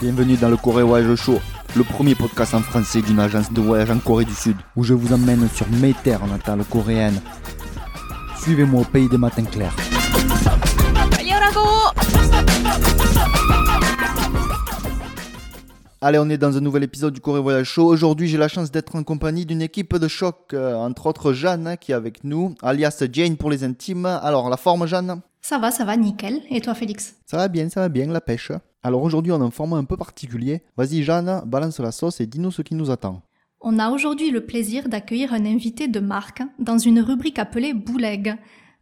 Bienvenue dans le Corée Voyage Show, le premier podcast en français d'une agence de voyage en Corée du Sud, où je vous emmène sur mes terres natales coréennes. Suivez-moi au pays des matins clairs. Allez, on est dans un nouvel épisode du Corée Voyage Show. Aujourd'hui, j'ai la chance d'être en compagnie d'une équipe de choc, euh, entre autres Jeanne hein, qui est avec nous, alias Jane pour les intimes. Alors, la forme Jeanne? Ça va, ça va, nickel. Et toi, Félix? Ça va bien, ça va bien, la pêche. Alors aujourd'hui, on a un format un peu particulier. Vas-y Jeanne, balance la sauce et dis-nous ce qui nous attend. On a aujourd'hui le plaisir d'accueillir un invité de marque dans une rubrique appelée Bouleg.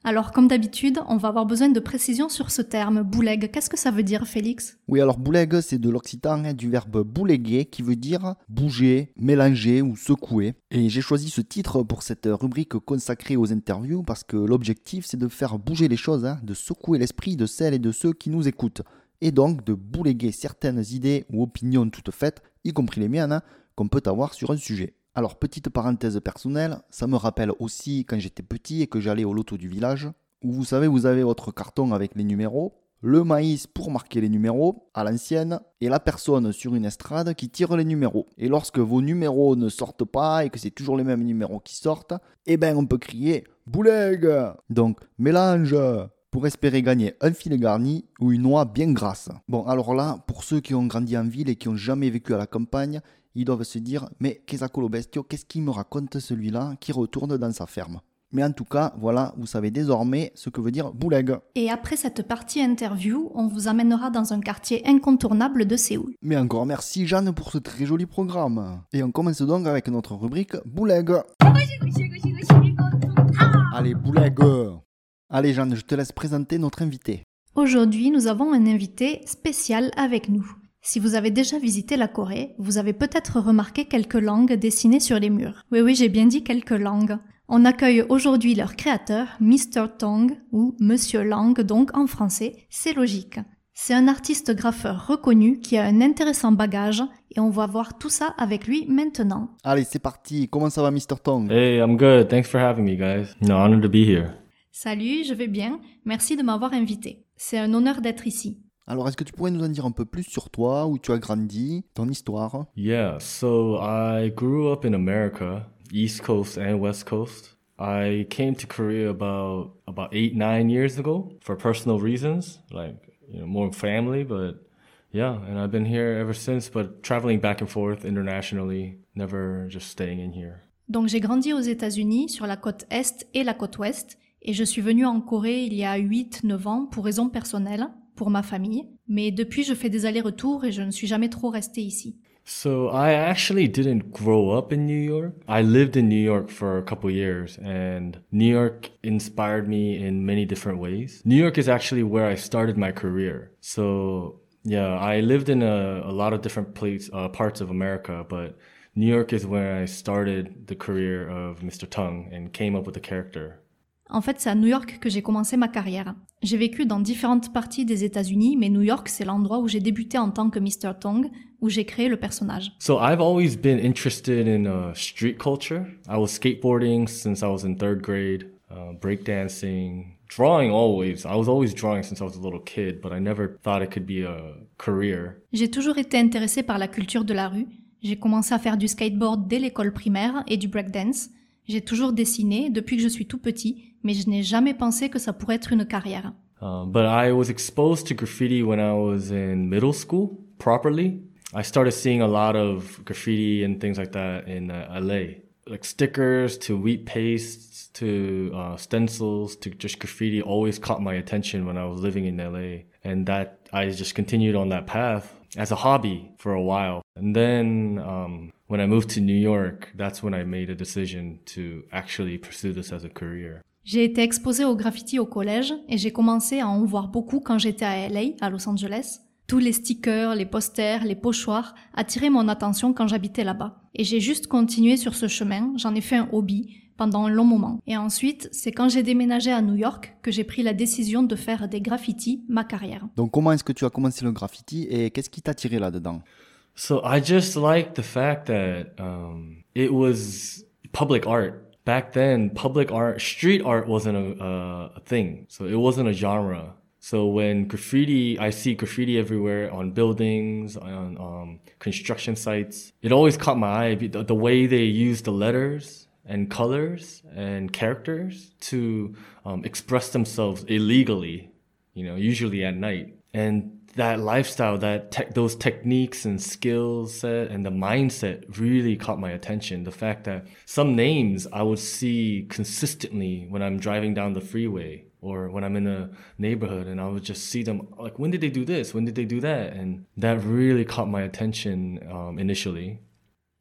Alors, comme d'habitude, on va avoir besoin de précisions sur ce terme, Bouleg. Qu'est-ce que ça veut dire, Félix? Oui, alors bouleg, c'est de l'occitan hein, du verbe bouléguer qui veut dire bouger, mélanger ou secouer. Et j'ai choisi ce titre pour cette rubrique consacrée aux interviews parce que l'objectif c'est de faire bouger les choses, hein, de secouer l'esprit de celles et de ceux qui nous écoutent. Et donc de bouléguer certaines idées ou opinions toutes faites, y compris les miennes, hein, qu'on peut avoir sur un sujet. Alors petite parenthèse personnelle, ça me rappelle aussi quand j'étais petit et que j'allais au loto du village, où vous savez vous avez votre carton avec les numéros, le maïs pour marquer les numéros à l'ancienne et la personne sur une estrade qui tire les numéros. Et lorsque vos numéros ne sortent pas et que c'est toujours les mêmes numéros qui sortent, eh ben on peut crier bouleg. Donc mélange pour espérer gagner un filet garni ou une noix bien grasse. Bon alors là, pour ceux qui ont grandi en ville et qui ont jamais vécu à la campagne, ils doivent se dire mais qu'est-ce bestio, qu'est-ce qu'il me raconte celui-là qui retourne dans sa ferme? Mais en tout cas, voilà, vous savez désormais ce que veut dire bouleg. Et après cette partie interview, on vous amènera dans un quartier incontournable de Séoul. Mais encore merci Jeanne pour ce très joli programme. Et on commence donc avec notre rubrique bouleg. Allez, bouleg. Allez Jeanne, je te laisse présenter notre invité. Aujourd'hui, nous avons un invité spécial avec nous. Si vous avez déjà visité la Corée, vous avez peut-être remarqué quelques langues dessinées sur les murs. Oui, oui, j'ai bien dit quelques langues. On accueille aujourd'hui leur créateur, Mr. Tong, ou Monsieur Lang, donc en français, c'est logique. C'est un artiste graffeur reconnu qui a un intéressant bagage et on va voir tout ça avec lui maintenant. Allez, c'est parti. Comment ça va, Mr. Tong? Hey, I'm good. Thanks for having me, guys. No, honored to be here. Salut, je vais bien. Merci de m'avoir invité. C'est un honneur d'être ici. Alors, est-ce que tu pourrais nous en dire un peu plus sur toi, où tu as grandi, ton histoire? Yeah, so I grew up in America, East Coast and West Coast. I came to Korea about about eight, nine years ago for personal reasons, like you know, more family, but yeah, and I've been here ever since, but traveling back and forth internationally, never just staying in here. Donc j'ai grandi aux États-Unis sur la côte Est et la côte Ouest et je suis venue en Corée il y a 8-9 ans pour raisons personnelles, pour ma famille, mais depuis je fais des allers-retours et je ne suis jamais trop restée ici. So I actually didn't grow up in New York. I lived in New York for a couple years and New York inspired me in many different ways. New York is actually where I started my career. So yeah, I lived in a, a lot of different place, uh, parts of America, but New York is where I started the career of Mr. Tung and came up with the character. En fait, c'est à New York que j'ai commencé ma carrière. J'ai vécu dans différentes parties des États-Unis, mais New York, c'est l'endroit où j'ai débuté en tant que Mr. Tong, où j'ai créé le personnage. So I've always been interested in uh, street culture. I was skateboarding since I was in third grade, uh, breakdancing, drawing always. I was always drawing since I was a little kid, but I never thought it could be a career. J'ai toujours été intéressée par la culture de la rue. J'ai commencé à faire du skateboard dès l'école primaire et du breakdance. J'ai toujours dessiné depuis que je suis tout petit, mais je n'ai jamais pensé que ça pourrait être une carrière. Um, but I was exposed to graffiti when I was in middle school properly. I started seeing a lot of graffiti and things like that in uh, LA. Like stickers to wheat pastes to uh, stencils to just graffiti always caught my attention when I was living in LA. And that I just continued on that path as a hobby for a while. And then um, when I moved to New York, that's when I made a decision to actually pursue this as a career. J'ai été exposée au graffiti au collège et j'ai commencé à en voir beaucoup quand j'étais à LA, à Los Angeles. Tous les stickers, les posters, les pochoirs attiraient mon attention quand j'habitais là-bas. Et j'ai juste continué sur ce chemin, j'en ai fait un hobby pendant un long moment. Et ensuite, c'est quand j'ai déménagé à New York que j'ai pris la décision de faire des graffitis ma carrière. Donc comment est-ce que tu as commencé le graffiti et qu'est-ce qui t'a tiré là-dedans? So I just like the fact that um, it was public art. Back then, public art, street art wasn't a, a thing. So it wasn't a genre. So when graffiti, I see graffiti everywhere on buildings, on um, construction sites. It always caught my eye the, the way they use the letters and colors and characters to um, express themselves illegally. You know, usually at night. And that lifestyle, that te- those techniques and skill set and the mindset really caught my attention. The fact that some names I would see consistently when I'm driving down the freeway or when I'm in a neighborhood and I would just see them like, when did they do this? When did they do that? And that really caught my attention um, initially.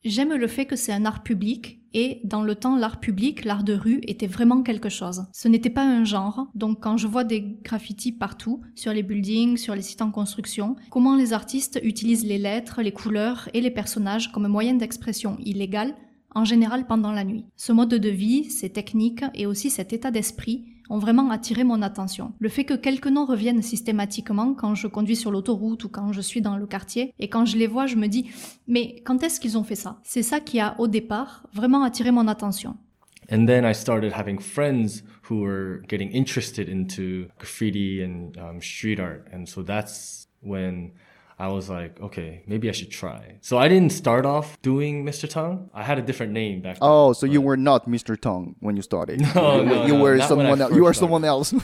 J'aime le fait que c'est un art public et dans le temps, l'art public, l'art de rue était vraiment quelque chose. Ce n'était pas un genre, donc quand je vois des graffitis partout, sur les buildings, sur les sites en construction, comment les artistes utilisent les lettres, les couleurs et les personnages comme moyen d'expression illégal, en général pendant la nuit. Ce mode de vie, ces techniques et aussi cet état d'esprit ont vraiment attiré mon attention. Le fait que quelques noms reviennent systématiquement quand je conduis sur l'autoroute ou quand je suis dans le quartier, et quand je les vois, je me dis, mais quand est-ce qu'ils ont fait ça? C'est ça qui a, au départ, vraiment attiré mon attention. And then I started having friends who were getting interested into graffiti and um, street art. And so that's when I was like, okay, maybe I should try. So I didn't start off doing Mr. Tongue. I had a different name back then. Oh, so you were not Mr. Tong when you started. No, you, no, you no, were someone else. You were someone else.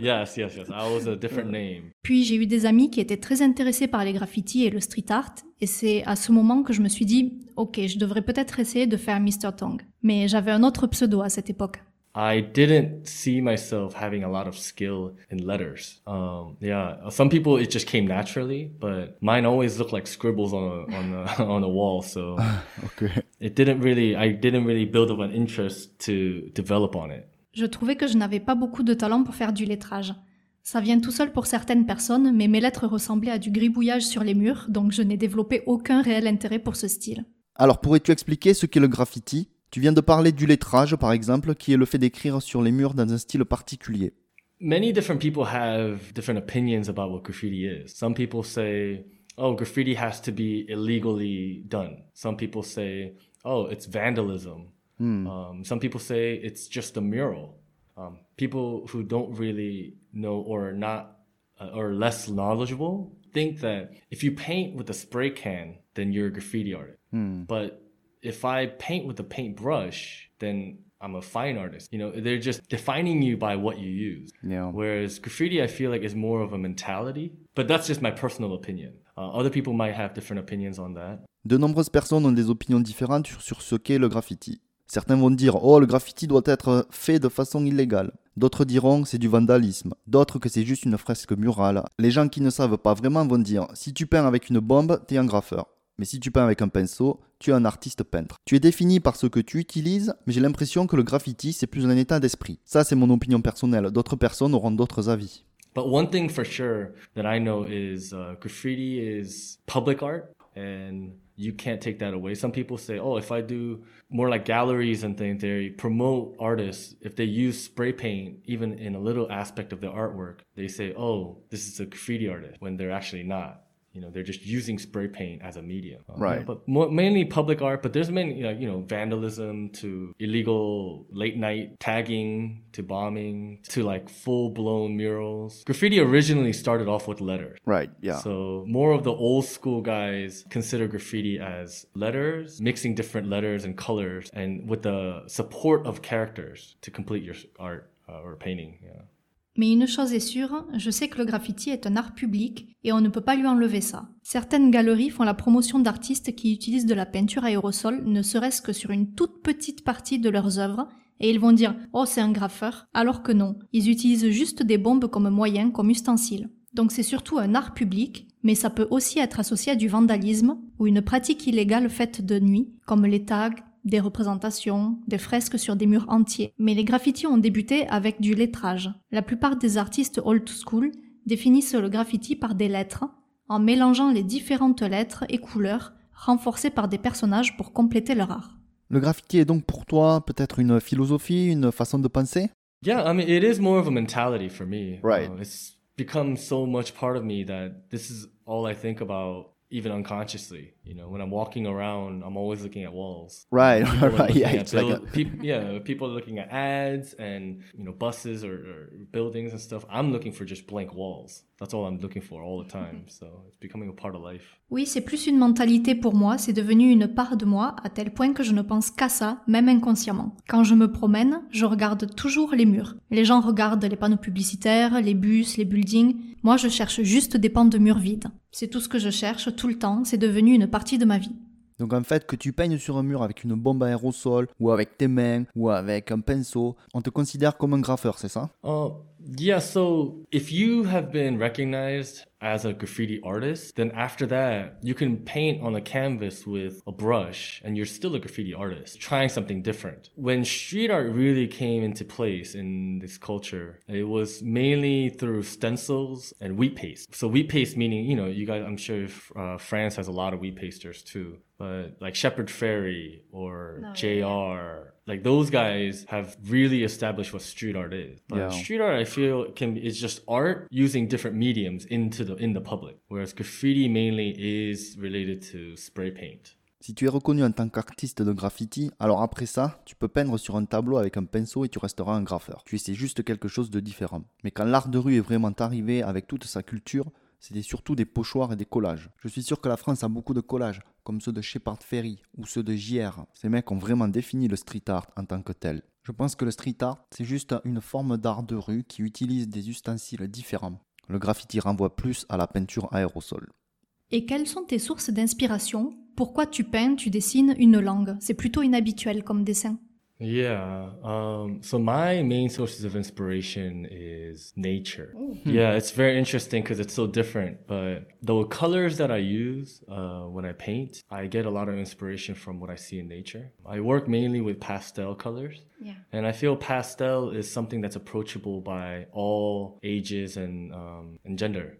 Yes, yes, yes. I was a different name. Puis j'ai eu des amis qui étaient très intéressés par les graffitis et le street art, et c'est à ce moment que je me suis dit, ok, je devrais peut-être essayer de faire Mr. Tong. Mais j'avais un autre pseudo à cette époque. I didn't see myself having a lot of skill in letters. Um, yeah, some people it just came naturally, but mine always looked like scribbles on a, on a, on a wall. So okay. it didn't really, I didn't really build up an interest to develop on it. Je trouvais que je n'avais pas beaucoup de talent pour faire du lettrage. Ça vient tout seul pour certaines personnes, mais mes lettres ressemblaient à du gribouillage sur les murs, donc je n'ai développé aucun réel intérêt pour ce style. Alors, pourrais-tu expliquer ce qu'est le graffiti? Tu viens de parler du lettrage, par exemple, qui est le fait d'écrire sur les murs dans un style particulier. Many different people have different opinions about what graffiti is. Some people say, oh, graffiti has to be illegally done. Some people say, oh, it's vandalism. Um, some people say it's just a mural. Um, people who don't really know or not uh, or less knowledgeable think that if you paint with a spray can, then you're a graffiti artist. But if I paint with a paintbrush, then I'm a fine artist. You know, they're just defining you by what you use. Yeah. Whereas graffiti, I feel like is more of a mentality. But that's just my personal opinion. Uh, other people might have different opinions on that. De nombreuses personnes ont des opinions différentes sur, sur ce qu'est le graffiti. Certains vont dire Oh, le graffiti doit être fait de façon illégale. D'autres diront c'est du vandalisme. D'autres que c'est juste une fresque murale. Les gens qui ne savent pas vraiment vont dire Si tu peins avec une bombe, t'es un graffeur. Mais si tu peins avec un pinceau, tu es un artiste peintre. Tu es défini par ce que tu utilises, mais j'ai l'impression que le graffiti c'est plus un état d'esprit. Ça c'est mon opinion personnelle. D'autres personnes auront d'autres avis. But one thing for sure that I know is uh, graffiti is public art, and you can't take that away. Some people say, oh, if I do more like galleries and things, they promote artists. If they use spray paint, even in a little aspect of their artwork, they say, oh, this is a graffiti artist, when they're actually not. You know, they're just using spray paint as a medium. Right. But more, mainly public art, but there's many, you know, you know, vandalism to illegal late night tagging to bombing to like full blown murals. Graffiti originally started off with letters. Right, yeah. So more of the old school guys consider graffiti as letters, mixing different letters and colors, and with the support of characters to complete your art uh, or painting. Yeah. Mais une chose est sûre, je sais que le graffiti est un art public et on ne peut pas lui enlever ça. Certaines galeries font la promotion d'artistes qui utilisent de la peinture aérosol, ne serait-ce que sur une toute petite partie de leurs œuvres, et ils vont dire Oh, c'est un graffeur, alors que non, ils utilisent juste des bombes comme moyen, comme ustensile. Donc c'est surtout un art public, mais ça peut aussi être associé à du vandalisme ou une pratique illégale faite de nuit, comme les tags, des représentations, des fresques sur des murs entiers. Mais les graffitis ont débuté avec du lettrage. La plupart des artistes old school définissent le graffiti par des lettres, en mélangeant les différentes lettres et couleurs, renforcées par des personnages pour compléter leur art. Le graffiti est donc pour toi peut-être une philosophie, une façon de penser? Yeah, I mean, it is more of a mentality for me. Right. Uh, it's become so much part of me that this is all I think about even unconsciously. You know, when I'm walking around, I'm always looking at walls. Right, People right, yeah, it's like a- peop- yeah, people are looking at ads and you know buses or, or buildings and stuff. I'm looking for just blank walls. That's all I'm looking for all the time. So it's becoming a part of life. Oui, c'est plus une mentalité pour moi, c'est devenu une part de moi à tel point que je ne pense qu'à ça, même inconsciemment. Quand je me promène, je regarde toujours les murs. Les gens regardent les panneaux publicitaires, les bus, les buildings. Moi, je cherche juste des pans de murs vides. C'est tout ce que je cherche tout le temps, c'est devenu une partie de ma vie. Donc en fait, que tu peignes sur un mur avec une bombe à aérosol, ou avec tes mains, ou avec un pinceau, on te considère comme un graffeur, c'est ça? Uh, yeah, so if you have been recognized as a graffiti artist, then after that, you can paint on a canvas with a brush and you're still a graffiti artist, trying something different. When street art really came into place in this culture, it was mainly through stencils and wheat paste. So wheat paste meaning, you know, you guys, I'm sure if, uh, France has a lot of wheat pasters too, but like Shepherd Ferry or No, JR, like those guys have really established what street art is. But Yeah. street art, I feel, can be, is just art using different mediums into in the public, whereas graffiti mainly is related to spray paint. Si tu es reconnu en tant qu'artiste de graffiti, alors après ça, tu peux peindre sur un tableau avec un pinceau et tu resteras un graffeur. Tu essaies juste quelque chose de différent. Mais quand l'art de rue est vraiment arrivé avec toute sa culture, c'était surtout des pochoirs et des collages. Je suis sûr que la France a beaucoup de collages, comme ceux de Shepard Ferry ou ceux de JR. Ces mecs ont vraiment défini le street art en tant que tel. Je pense que le street art, c'est juste une forme d'art de rue qui utilise des ustensiles différents. Le graffiti renvoie plus à la peinture aérosol. Et quelles sont tes sources d'inspiration? Pourquoi tu peins, tu dessines une langue? C'est plutôt inhabituel comme dessin. Yeah. Um, so my main sources of inspiration is nature. Yeah, it's very interesting because it's so different. But the colors that I use uh, when I paint, I get a lot of inspiration from what I see in nature. I work mainly with pastel colors. Yeah. And I feel pastel is something that's approachable by all ages and um, and gender.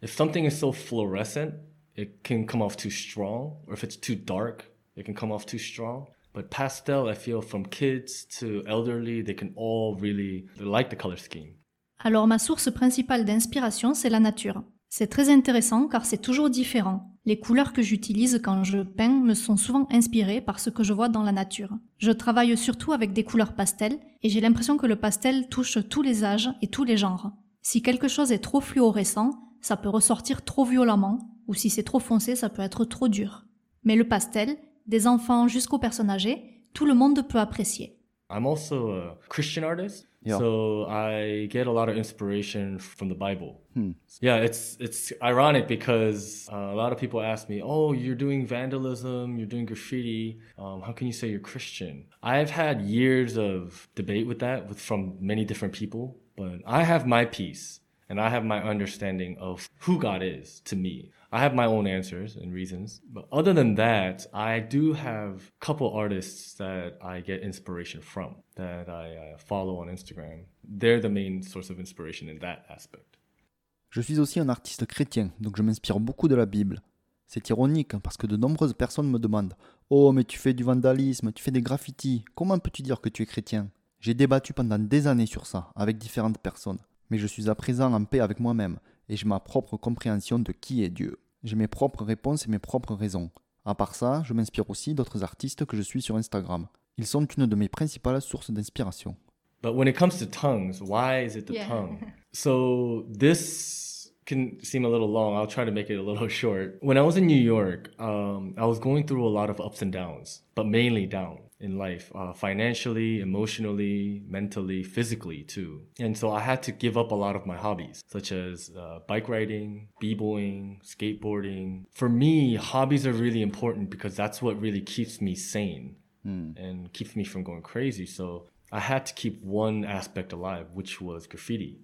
If something is so fluorescent, it can come off too strong, or if it's too dark, it can come off too strong. But pastel, I feel from kids to elderly, they can all really like the color scheme. Alors ma source principale d'inspiration, c'est la nature. C'est très intéressant car c'est toujours différent. Les couleurs que j'utilise quand je peins me sont souvent inspirées par ce que je vois dans la nature. Je travaille surtout avec des couleurs pastel et j'ai l'impression que le pastel touche tous les âges et tous les genres. Si quelque chose est trop fluorescent, ça peut ressortir trop violemment, ou si c'est trop foncé, ça peut être trop dur. Mais le pastel, des enfants jusqu'aux personnes âgées, tout le monde peut apprécier. I'm also a Christian artist, Yeah. so I get a lot of inspiration from the Bible. Hmm. Yeah, it's it's ironic because uh, a lot of people ask me, "Oh, you're doing vandalism, you're doing graffiti. Um, how can you say you're Christian?" I've had years of debate with that with from many different people, but I have my piece and I have my understanding of who God is to me. I have my own answers and reasons, but other than that, I do have a couple artists that I get inspiration from that I uh, follow on Instagram. They're the main source of inspiration in that aspect. Je suis aussi un artiste chrétien, donc je m'inspire beaucoup de la Bible. C'est ironique parce que de nombreuses personnes me demandent Oh, mais tu fais du vandalisme, tu fais des graffitis, comment peux-tu dire que tu es chrétien? J'ai débattu pendant des années sur ça avec différentes personnes, mais je suis à présent en paix avec moi-même et j'ai ma propre compréhension de qui est Dieu. J'ai mes propres réponses et mes propres raisons. À part ça, je m'inspire aussi d'autres artistes que je suis sur Instagram. Ils sont une de mes principales sources d'inspiration. But when it comes to tongues, why is it the Yeah. tongue? So this can seem a little long. I'll try to make it a little short. When I was in New York, um, I was going through a lot of ups and downs, but mainly down in life, uh, financially, emotionally, mentally, physically too. And so I had to give up a lot of my hobbies, such as uh, bike riding, b-boying, skateboarding. For me, hobbies are really important because that's what really keeps me sane and keeps me from going crazy. So I had to keep one aspect alive, which was graffiti.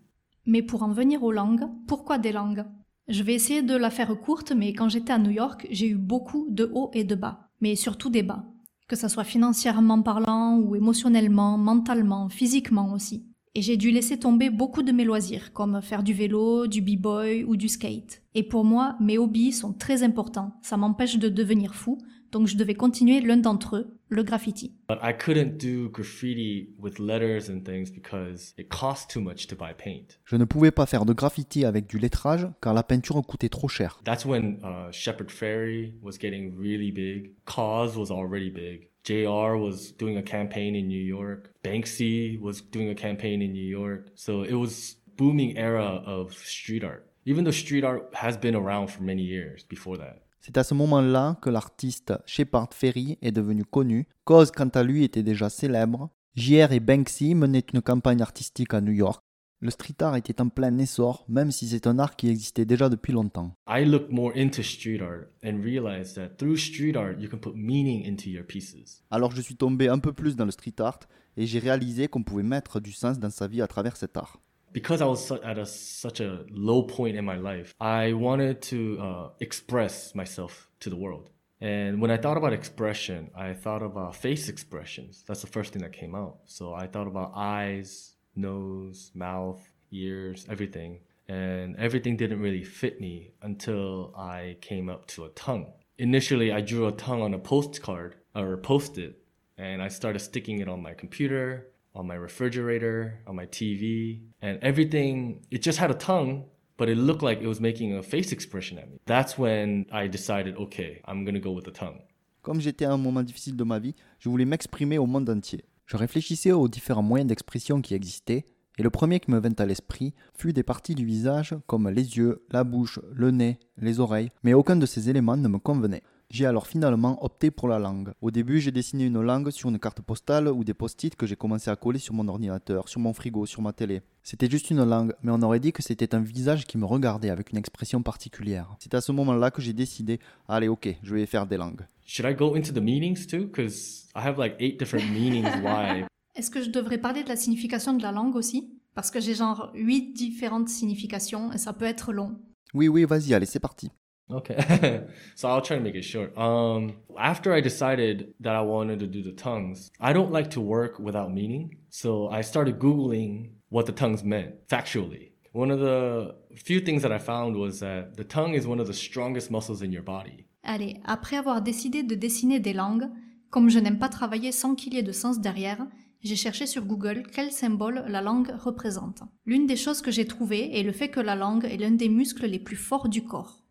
Mais pour en venir aux langues, pourquoi des langues Je vais essayer de la faire courte, mais quand j'étais à New York, j'ai eu beaucoup de hauts et de bas, mais surtout des bas. Que ça soit financièrement parlant ou émotionnellement, mentalement, physiquement aussi. Et j'ai dû laisser tomber beaucoup de mes loisirs, comme faire du vélo, du b-boy ou du skate. Et pour moi, mes hobbies sont très importants. Ça m'empêche de devenir fou, donc je devais continuer l'un d'entre eux, le graffiti. But I couldn't do graffiti with letters and things because it cost too much to buy paint. Je ne pouvais pas faire de graffiti avec du lettrage car la peinture coûtait trop cher. That's when uh, Shepherd Ferry was getting really big. Cause was already big. JR was doing a campaign in New York. Banksy was doing a campaign in New York. So it was booming era of street art. Even though street art has been around for many years before that. C'est à ce moment-là que l'artiste Shepard Ferry est devenu connu. Cause, quant à lui, était déjà célèbre. JR et Banksy menaient une campagne artistique à New York. Le street art était en plein essor, même si c'est un art qui existait déjà depuis longtemps. I looked more into street art and realized that through street art, you can put meaning into your pieces. Alors je suis tombé un peu plus dans le street art et j'ai réalisé qu'on pouvait mettre du sens dans sa vie à travers cet art. Because I was at a, such a low point in my life, I wanted to uh, express myself to the world. And when I thought about expression, I thought about face expressions. That's the first thing that came out. So I thought about eyes, nose, mouth, ears, everything. And everything didn't really fit me until I came up to a tongue. Initially, I drew a tongue on a postcard or post it, and I started sticking it on my computer, on my refrigerator, on my TV, and everything, it just had a tongue, but it looked like it was making a face expression at me. That's when I decided, okay, I'm gonna go with the tongue. Comme j'étais à un moment difficile de ma vie, je voulais m'exprimer au monde entier. Je réfléchissais aux différents moyens d'expression qui existaient, et le premier qui me vint à l'esprit fut des parties du visage comme les yeux, la bouche, le nez, les oreilles, mais aucun de ces éléments ne me convenait. J'ai alors finalement opté pour la langue. Au début, j'ai dessiné une langue sur une carte postale ou des post-it que j'ai commencé à coller sur mon ordinateur, sur mon frigo, sur ma télé. C'était juste une langue, mais on aurait dit que c'était un visage qui me regardait avec une expression particulière. C'est à ce moment-là que j'ai décidé, allez ok, je vais faire des langues. Should I go into the meanings too? Because I have like eight different meanings why. Est-ce que je devrais parler de la signification de la langue aussi? Parce que j'ai genre huit différentes significations et ça peut être long. Oui, oui, vas-y, allez, c'est parti. Okay. so I'll try to make it short. Um, after I decided that I wanted to do the tongues, I don't like to work without meaning. So I started Googling what the tongues meant factually. One of the few things that I found was that the tongue is one of the strongest muscles in your body. Allez, après avoir décidé de dessiner des langues, comme je n'aime pas travailler sans qu'il y ait de sens derrière, j'ai cherché sur Google quel symbole la langue représente. L'une des choses que j'ai trouvées est le fait que la langue est l'un des muscles les plus forts du corps.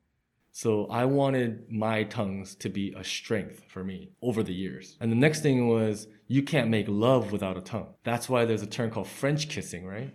So I wanted my tongues to be a strength for me over the years. And the next thing was you can't make love without a tongue. That's why there's a term called French kissing, right?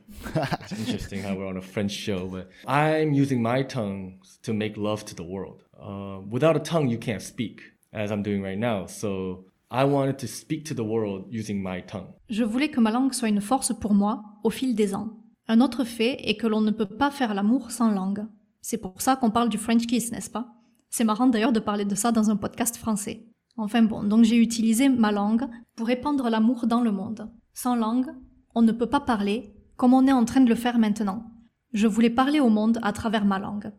it's interesting how we're on a French show, but I'm using my tongues to make love to the world. Uh, without a tongue, you can't speak, as I'm doing right now. So I wanted to speak to the world using my tongue. Je voulais que ma langue soit une force pour moi au fil des ans. Un autre fait est que l'on ne peut pas faire l'amour sans langue. C'est pour ça qu'on parle du French kiss, n'est-ce pas? C'est marrant d'ailleurs de parler de ça dans un podcast français. Enfin bon, donc j'ai utilisé ma langue pour répandre l'amour dans le monde. Sans langue, on ne peut pas parler comme on est en train de le faire maintenant. Je voulais parler au monde à travers ma langue.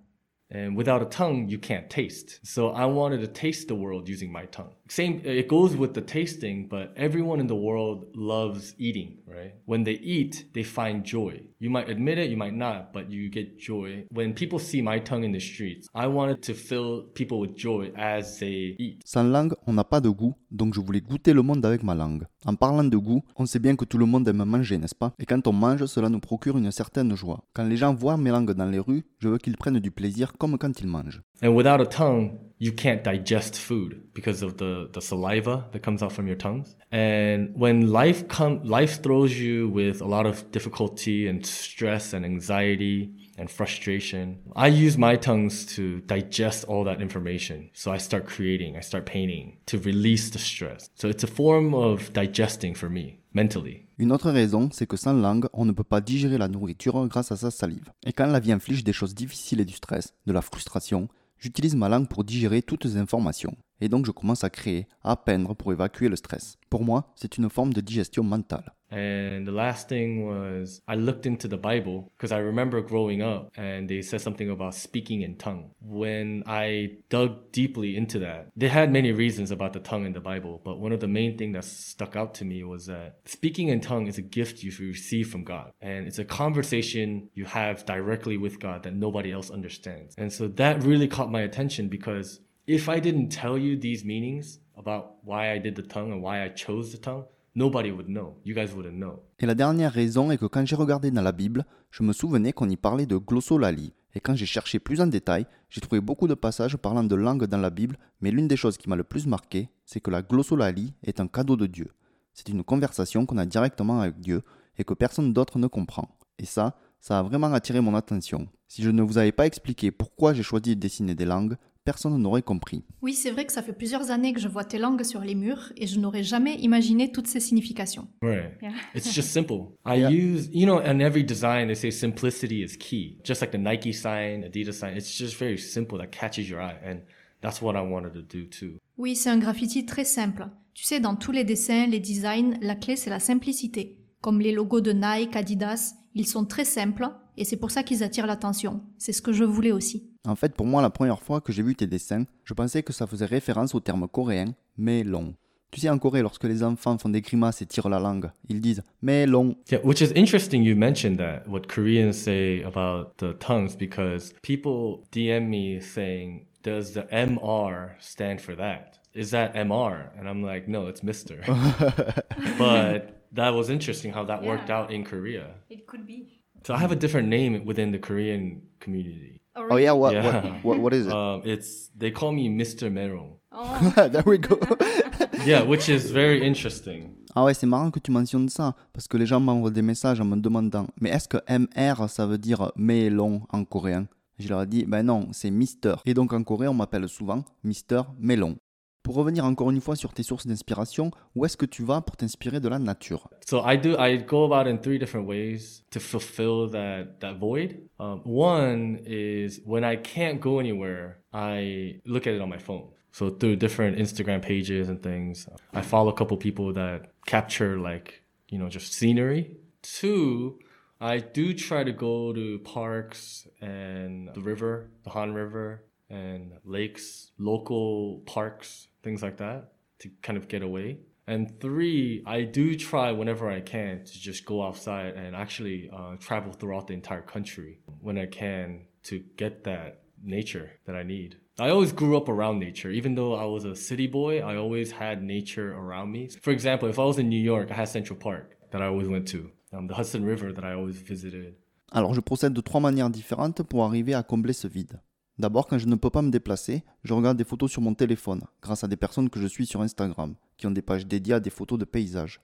And without a tongue, you can't taste. So I wanted to taste the world using my tongue. Same, it goes with the tasting, but everyone in the world loves eating, right? When they eat, they find joy. You might admit it, you might not, but you get joy. When people see my tongue in the streets, I wanted to fill people with joy as they eat. Sans langue, on n'a pas de goût, donc je voulais goûter le monde avec ma langue. En parlant de goût, on sait bien que tout le monde aime manger, n'est-ce pas? Et quand on mange, cela nous procure une certaine joie. Quand les gens voient mes langues dans les rues, je veux qu'ils prennent du plaisir comme quand ils mangent. And without a tongue, you can't digest food because of the, the saliva that comes out from your tongues. And when life come, life throws you with a lot of difficulty and stress and anxiety and frustration, I use my tongues to digest all that information. So I start creating, I start painting to release the stress. So it's a form of digesting for me mentally. Une autre raison, c'est que sans langue, on ne peut pas digérer la nourriture grâce à sa salive. Et quand la vie inflige des choses difficiles et du stress, de la frustration, j'utilise ma langue pour digérer toutes ces informations. Et donc je commence à créer, à peindre pour évacuer le stress. Pour moi, c'est une forme de digestion mentale. And the last thing was I looked into the Bible because I remember growing up and they said something about speaking in tongue. When I dug deeply into that, they had many reasons about the tongue in the Bible, but one of the main things that stuck out to me was that speaking in tongue is a gift you receive from God. And it's a conversation you have directly with God that nobody else understands. And so that really caught my attention because If I didn't tell you these meanings about why I did the tongue and why I chose the tongue, nobody would know. You guys wouldn't know. Et la dernière raison est que quand j'ai regardé dans la Bible, je me souvenais qu'on y parlait de glossolalie. Et quand j'ai cherché plus en détail, j'ai trouvé beaucoup de passages parlant de langue dans la Bible, mais l'une des choses qui m'a le plus marqué, c'est que la glossolalie est un cadeau de Dieu. C'est une conversation qu'on a directement avec Dieu et que personne d'autre ne comprend. Et ça, ça a vraiment attiré mon attention. Si je ne vous avais pas expliqué pourquoi j'ai choisi de dessiner des langues, personne n'aurait compris. Oui, c'est vrai que ça fait plusieurs années que je vois tes langues sur les murs et je n'aurais jamais imaginé toutes ces significations. Right. Yeah. It's just simple. I Yeah. use, you know, in every design, they say simplicity is key. Just like the Nike sign, Adidas sign, it's just very simple that catches your eye. And that's what I wanted to do too. Oui, c'est un graffiti très simple. Tu sais, dans tous les dessins, les designs, la clé c'est la simplicité. Comme les logos de Nike, Adidas, ils sont très simples et c'est pour ça qu'ils attirent l'attention. C'est ce que je voulais aussi. En fait, pour moi, la première fois que j'ai vu tes dessins, je pensais que ça faisait référence au terme coréen, mais long. Tu sais, en Corée, lorsque les enfants font des grimaces et tirent la langue, ils disent mais long. Yeah, which is interesting you mentioned that, what Koreans say about the tongues, because people DM me saying, does the MR stand for that? Is that MR? And I'm like, no, it's Mr. but that was interesting how that worked Yeah. out in Korea. It could be. So I have a different name within the Korean community. Oh yeah, what, Yeah. What, what, what is it? Um, it's they call me Mr. Merong. There we go. Yeah, which is very interesting. ah ouais, c'est marrant que tu mentionnes ça, parce que les gens m'envoient des messages en me demandant mais est-ce que MR ça veut dire mais long en coréen? Je leur ai dit ben non, c'est Mister. Et donc en Corée, on m'appelle souvent Mister Melon. Pour revenir encore une fois sur tes sources d'inspiration, où est-ce que tu vas pour t'inspirer de la nature So I do I go about in three different ways to fulfill that that void. Um, one is when I can't go anywhere, I look at it on my phone. So through different Instagram pages and things, I follow a couple people that capture like you know just scenery. Two, I do try to go to parks and the river, the Han River, and lakes, local parks, things like that, to kind of get away. And three, I do try whenever I can to just go outside and actually uh, travel throughout the entire country when I can to get that nature that I need. I always grew up around nature. Even though I was a city boy, I always had nature around me. For example, if I was in New York, I had Central Park that I always went to, um, the Hudson River that I always visited. Alors je procède de trois manières différentes pour arriver à combler ce vide. D'abord, quand je ne peux pas me déplacer, je regarde des photos sur mon téléphone, grâce à des personnes que je suis sur Instagram, qui ont des pages dédiées à des photos de paysages.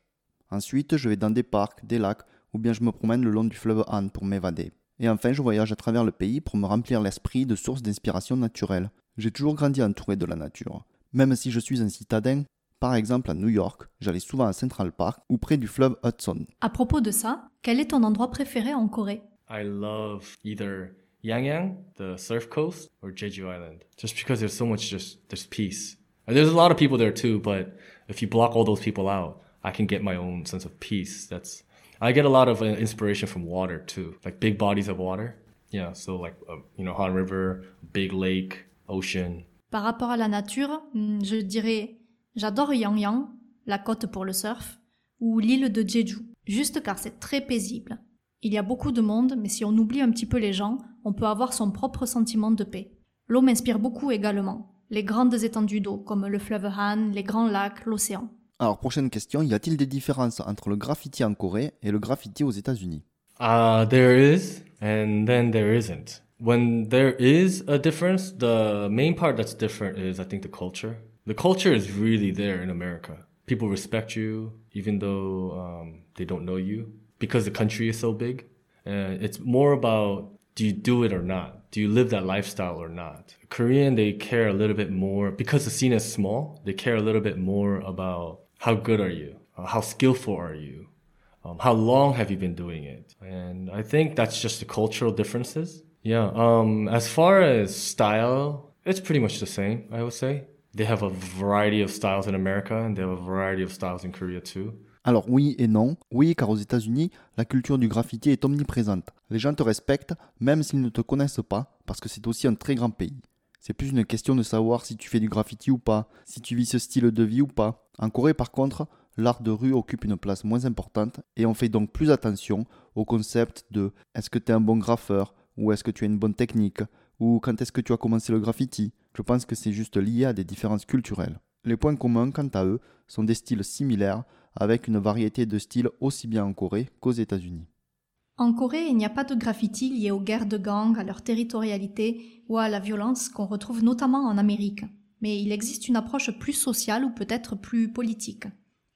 Ensuite, je vais dans des parcs, des lacs, ou bien je me promène le long du fleuve Han pour m'évader. Et enfin, je voyage à travers le pays pour me remplir l'esprit de sources d'inspiration naturelles. J'ai toujours grandi entouré de la nature. Même si je suis un citadin, par exemple à New York, j'allais souvent à Central Park ou près du fleuve Hudson. À propos de ça, quel est ton endroit préféré en Corée? I love either Yangyang, the surf coast, or Jeju Island, just because there's so much just there's peace. And there's a lot of people there too, but if you block all those people out, I can get my own sense of peace. That's I get a lot of uh, inspiration from water too, like big bodies of water. Yeah, so like uh, you know Han River, big lake, ocean. Par rapport à la nature, hmm, je dirais j'adore Yangyang, la côte pour le surf, ou l'île de Jeju, juste car c'est très paisible. Il y a beaucoup de monde, mais si on oublie un petit peu les gens, on peut avoir son propre sentiment de paix. L'eau m'inspire beaucoup également. Les grandes étendues d'eau, comme le fleuve Han, les grands lacs, l'océan. Alors, prochaine question, y a-t-il des différences entre le graffiti en Corée et le graffiti aux États-Unis? Uh, there is, and then there isn't. When there is a difference, the main part that's different is, I think, the culture. The culture is really there in America. People respect you, even though um, they don't know you, because the country is so big. And it's more about do you do it or not? Do you live that lifestyle or not? Korean, they care a little bit more because the scene is small. They care a little bit more about how good are you? Uh, how skillful are you? Um, how long have you been doing it? And I think that's just the cultural differences. Yeah. Um, as far as style, it's pretty much the same, I would say. They have a variety of styles in America and they have a variety of styles in Korea too. Alors oui et non. Oui, car aux États-Unis, la culture du graffiti est omniprésente. Les gens te respectent, même s'ils ne te connaissent pas, parce que c'est aussi un très grand pays. C'est plus une question de savoir si tu fais du graffiti ou pas, si tu vis ce style de vie ou pas. En Corée, par contre, l'art de rue occupe une place moins importante et on fait donc plus attention au concept de est-ce que tu es un bon graffeur, ou est-ce que tu as une bonne technique, Ou quand est-ce que tu as commencé le graffiti? Je pense que c'est juste lié à des différences culturelles. Les points communs, quant à eux, sont des styles similaires, avec une variété de styles aussi bien en Corée qu'aux États-Unis. En Corée, il n'y a pas de graffiti lié aux guerres de gangs, à leur territorialité ou à la violence qu'on retrouve notamment en Amérique. Mais il existe une approche plus sociale ou peut-être plus politique.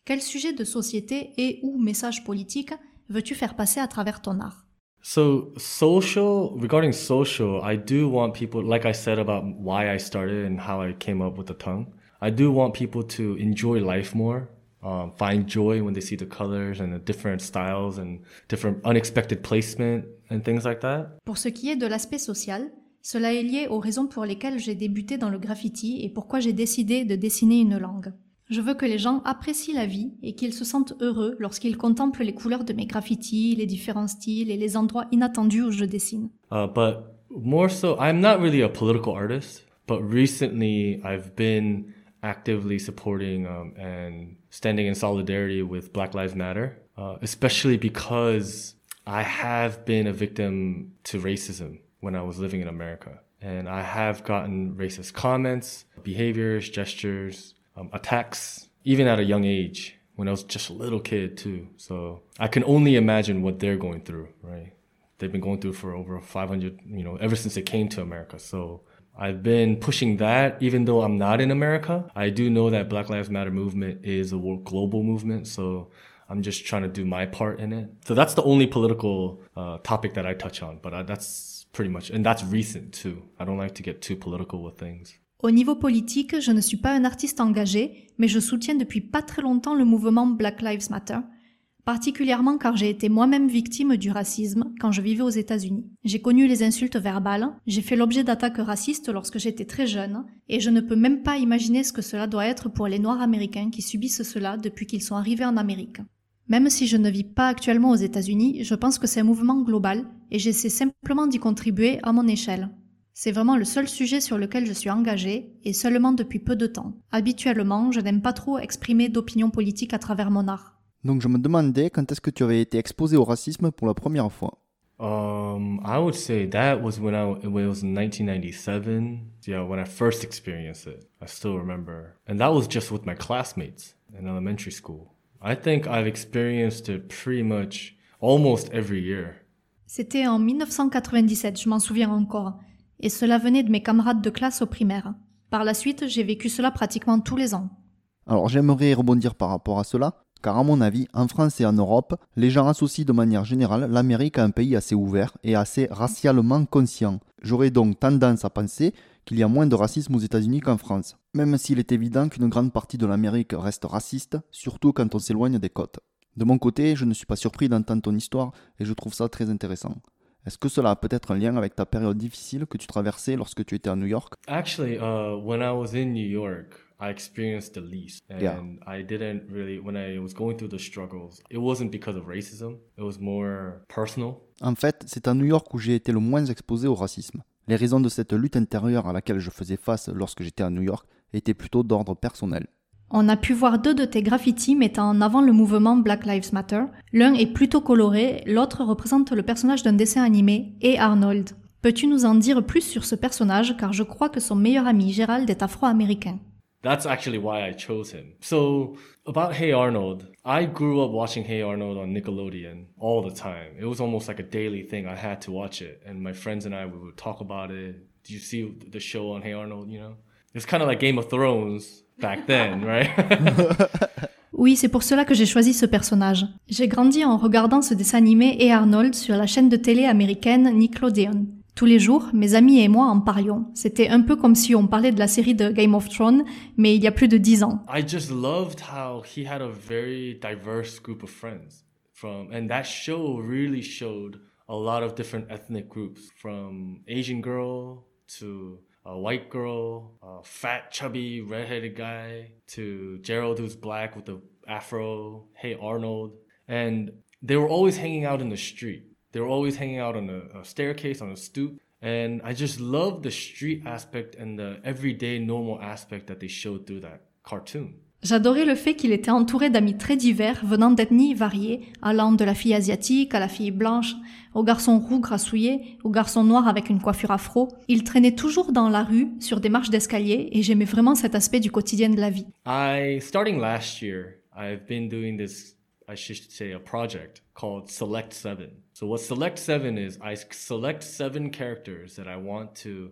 Quel sujet de société et ou message politique veux-tu faire passer à travers ton art? So social, regarding social, I do want people, like I said about why I started and how I came up with the tongue. I do want people to enjoy life more, um, find joy when they see the colors and the different styles and different unexpected placement and things like that. Pour ce qui est de l'aspect social, cela est lié aux raisons pour lesquelles j'ai débuté dans le graffiti et pourquoi j'ai décidé de dessiner une langue. Je veux que les gens apprécient la vie et qu'ils se sentent heureux lorsqu'ils contemplent les couleurs de mes graffitis, les différents styles et les endroits inattendus où je dessine. Uh, but more so, I'm not really a political artist, but recently I've been actively supporting um, and standing in solidarity with Black Lives Matter, uh, especially because I have been a victim to racism when I was living in America. And I have gotten racist comments, behaviors, gestures, um, attacks, even at a young age when I was just a little kid too. So I can only imagine what they're going through, right? They've been going through for over 500, you know, ever since they came to America. So I've been pushing that even though I'm not in America. I do know that Black Lives Matter movement is a global movement. So I'm just trying to do my part in it. So that's the only political uh, topic that I touch on, but I, that's pretty much, and that's recent too. I don't like to get too political with things. Au niveau politique, je ne suis pas un artiste engagé, mais je soutiens depuis pas très longtemps le mouvement Black Lives Matter, particulièrement car j'ai été moi-même victime du racisme quand je vivais aux États-Unis. J'ai connu les insultes verbales, j'ai fait l'objet d'attaques racistes lorsque j'étais très jeune, et je ne peux même pas imaginer ce que cela doit être pour les Noirs américains qui subissent cela depuis qu'ils sont arrivés en Amérique. Même si je ne vis pas actuellement aux États-Unis, je pense que c'est un mouvement global et j'essaie simplement d'y contribuer à mon échelle. C'est vraiment le seul sujet sur lequel je suis engagée, et seulement depuis peu de temps. Habituellement, je n'aime pas trop exprimer d'opinion politique à travers mon art. Donc je me demandais quand est-ce que tu avais été exposé au racisme pour la première fois? Um, I would say that was when I when it was in 1997. Yeah, when I first experienced it. I still remember, and that was just with my classmates in elementary school. I think I've experienced it pretty much almost every year. C'était en 1997, je m'en souviens encore et cela venait de mes camarades de classe au primaire. Par la suite, j'ai vécu cela pratiquement tous les ans. Alors j'aimerais rebondir par rapport à cela, car à mon avis, en France et en Europe, les gens associent de manière générale l'Amérique à un pays assez ouvert et assez racialement conscient. J'aurais donc tendance à penser qu'il y a moins de racisme aux États-Unis qu'en France, même s'il est évident qu'une grande partie de l'Amérique reste raciste, surtout quand on s'éloigne des côtes. De mon côté, je ne suis pas surpris d'entendre ton histoire et je trouve ça très intéressant. Est-ce que cela a peut-être un lien avec ta période difficile que tu traversais lorsque tu étais à New York? Actually, uh, when I was in New York, I experienced the least. And yeah. I didn't really, when I was going through the struggles, it wasn't because of racism, it was more personal. En fait, c'est à New York où j'ai été le moins exposé au racisme. Les raisons de cette lutte intérieure à laquelle je faisais face lorsque j'étais à New York étaient plutôt d'ordre personnel. On a pu voir deux de tes graffitis mettant en avant le mouvement Black Lives Matter. L'un est plutôt coloré, l'autre représente le personnage d'un dessin animé, et Arnold. Peux-tu nous en dire plus sur ce personnage car je crois que son meilleur ami Gérald est afro-américain. That's actually why I chose him. So, about Hey Arnold, I grew up watching Hey Arnold on Nickelodeon all the time. It was almost like a daily thing. I had to watch it. And my friends and I, we would talk about it. Do you see the show on Hey Arnold, you know? It's kind of like Game of Thrones, back then, right? oui, c'est pour cela que j'ai choisi ce personnage. J'ai grandi en regardant ce dessin animé et Arnold sur la chaîne de télé américaine Nickelodeon. Tous les jours, mes amis et moi en parlions. C'était un peu comme si on parlait de la série de Game of Thrones, mais il y a plus de dix ans. I just loved how he had a very diverse group of friends. From, and that show really showed a lot of different ethnic groups, from Asian girl to a white girl, a fat, chubby, redheaded guy, to Gerald, who's black with the afro, hey, Arnold. And they were always hanging out in the street. They were always hanging out on a, a staircase, on a stoop. And I just loved the street aspect and the everyday normal aspect that they showed through that cartoon. J'adorais le fait qu'il était entouré d'amis très divers venant d'ethnies variées, allant de la fille asiatique à la fille blanche, au garçon roux grassouillé, au garçon noir avec une coiffure afro. Il traînait toujours dans la rue, sur des marches d'escalier, et j'aimais vraiment cet aspect du quotidien de la vie. I starting last year, I've been doing this I should say a project called Select 7. So what Select 7 is I select 7 characters that I want to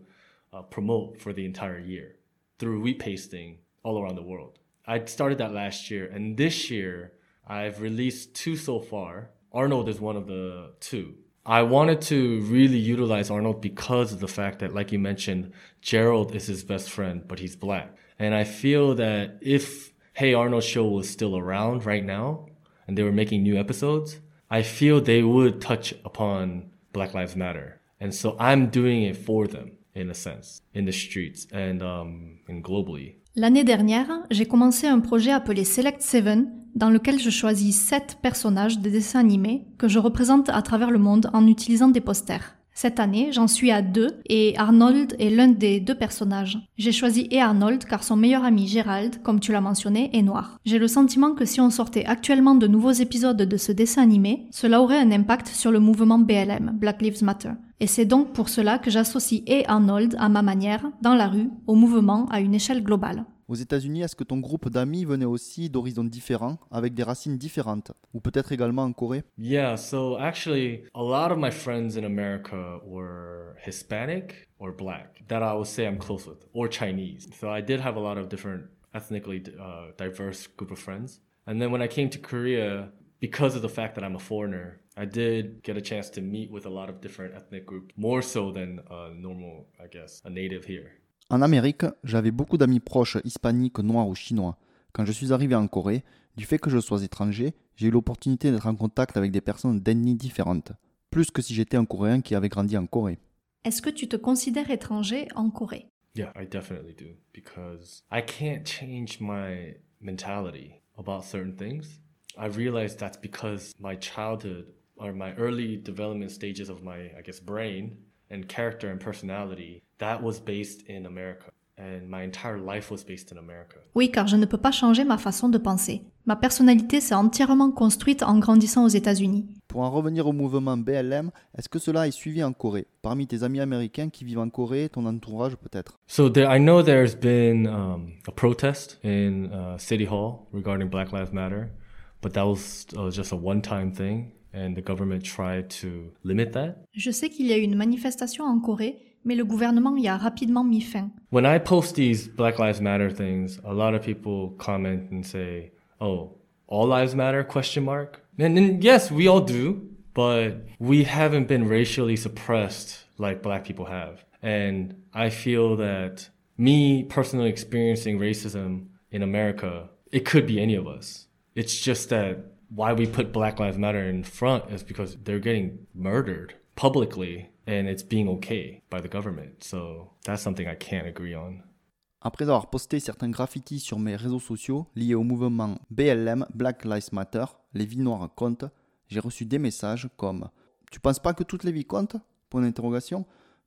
uh, promote for the entire year through wheat pasting all around the world. I started that last year, and this year I've released two so far. Arnold is one of the two. I wanted to really utilize Arnold because of the fact that, like you mentioned, Gerald is his best friend, but he's black. And I feel that if Hey Arnold show was still around right now and they were making new episodes, I feel they would touch upon Black Lives Matter. And so I'm doing it for them in a sense, in the streets and, um, and globally. L'année dernière, j'ai commencé un projet appelé Select Seven, dans lequel je choisis 7 personnages de dessins animés que je représente à travers le monde en utilisant des posters. Cette année, j'en suis à deux et Arnold est l'un des deux personnages. J'ai choisi et Arnold car son meilleur ami Gérald, comme tu l'as mentionné, est noir. J'ai le sentiment que si on sortait actuellement de nouveaux épisodes de ce dessin animé, cela aurait un impact sur le mouvement BLM, Black Lives Matter. Et c'est donc pour cela que j'associe et Arnold à ma manière, dans la rue, au mouvement à une échelle globale. Aux États-Unis, est-ce que ton groupe d'amis venait aussi d'horizons différents, avec des racines différentes, ou peut-être également en Corée? Yeah, so actually, a lot of my friends in America were Hispanic or black that I would say I'm close with, or Chinese. So I did have a lot of different ethnically uh, diverse group of friends. And then when I came to Korea, because of the fact that I'm a foreigner, I did get a chance to meet with a lot of different ethnic groups, more so than a normal, I guess, a native here. En Amérique, j'avais beaucoup d'amis proches hispaniques, noirs ou chinois. Quand je suis arrivé en Corée, du fait que je sois étranger, j'ai eu l'opportunité d'être en contact avec des personnes d'ethnies différentes, plus que si j'étais un Coréen qui avait grandi en Corée. Est-ce que tu te considères étranger en Corée? Yeah, I definitely do because I can't change my mentality about certain things. I realized that's because my childhood or my early development stages of my, I guess, brain and character and personality, that was based in America. And my entire life was based in America. Oui, car je ne peux pas changer ma façon de penser. Ma personnalité s'est entièrement construite en grandissant aux États-Unis. Pour en revenir au mouvement BLM, est-ce que cela est suivi en Corée? Parmi tes amis américains qui vivent en Corée, ton entourage peut-être? So there, I know there's been um, a protest in uh, City Hall regarding Black Lives Matter, but that was uh, just a one-time thing, and the government tried to limit that. Je sais qu'il y a eu une manifestation en Corée, mais le gouvernement y a rapidement mis fin. When I post these Black Lives Matter things, a lot of people comment and say, "Oh, all lives matter?" question mark. And, and yes, we all do, but we haven't been racially suppressed like black people have. And I feel that me personally experiencing racism in America, it could be any of us. It's just that why we put Black Lives Matter in front is because they're getting murdered publicly and it's being okay by the government. So that's something I can't agree on. Après avoir posté certains graffitis sur mes réseaux sociaux liés au mouvement BLM Black Lives Matter, les vies noires comptent, j'ai reçu des messages comme Tu penses pas que toutes les vies comptent?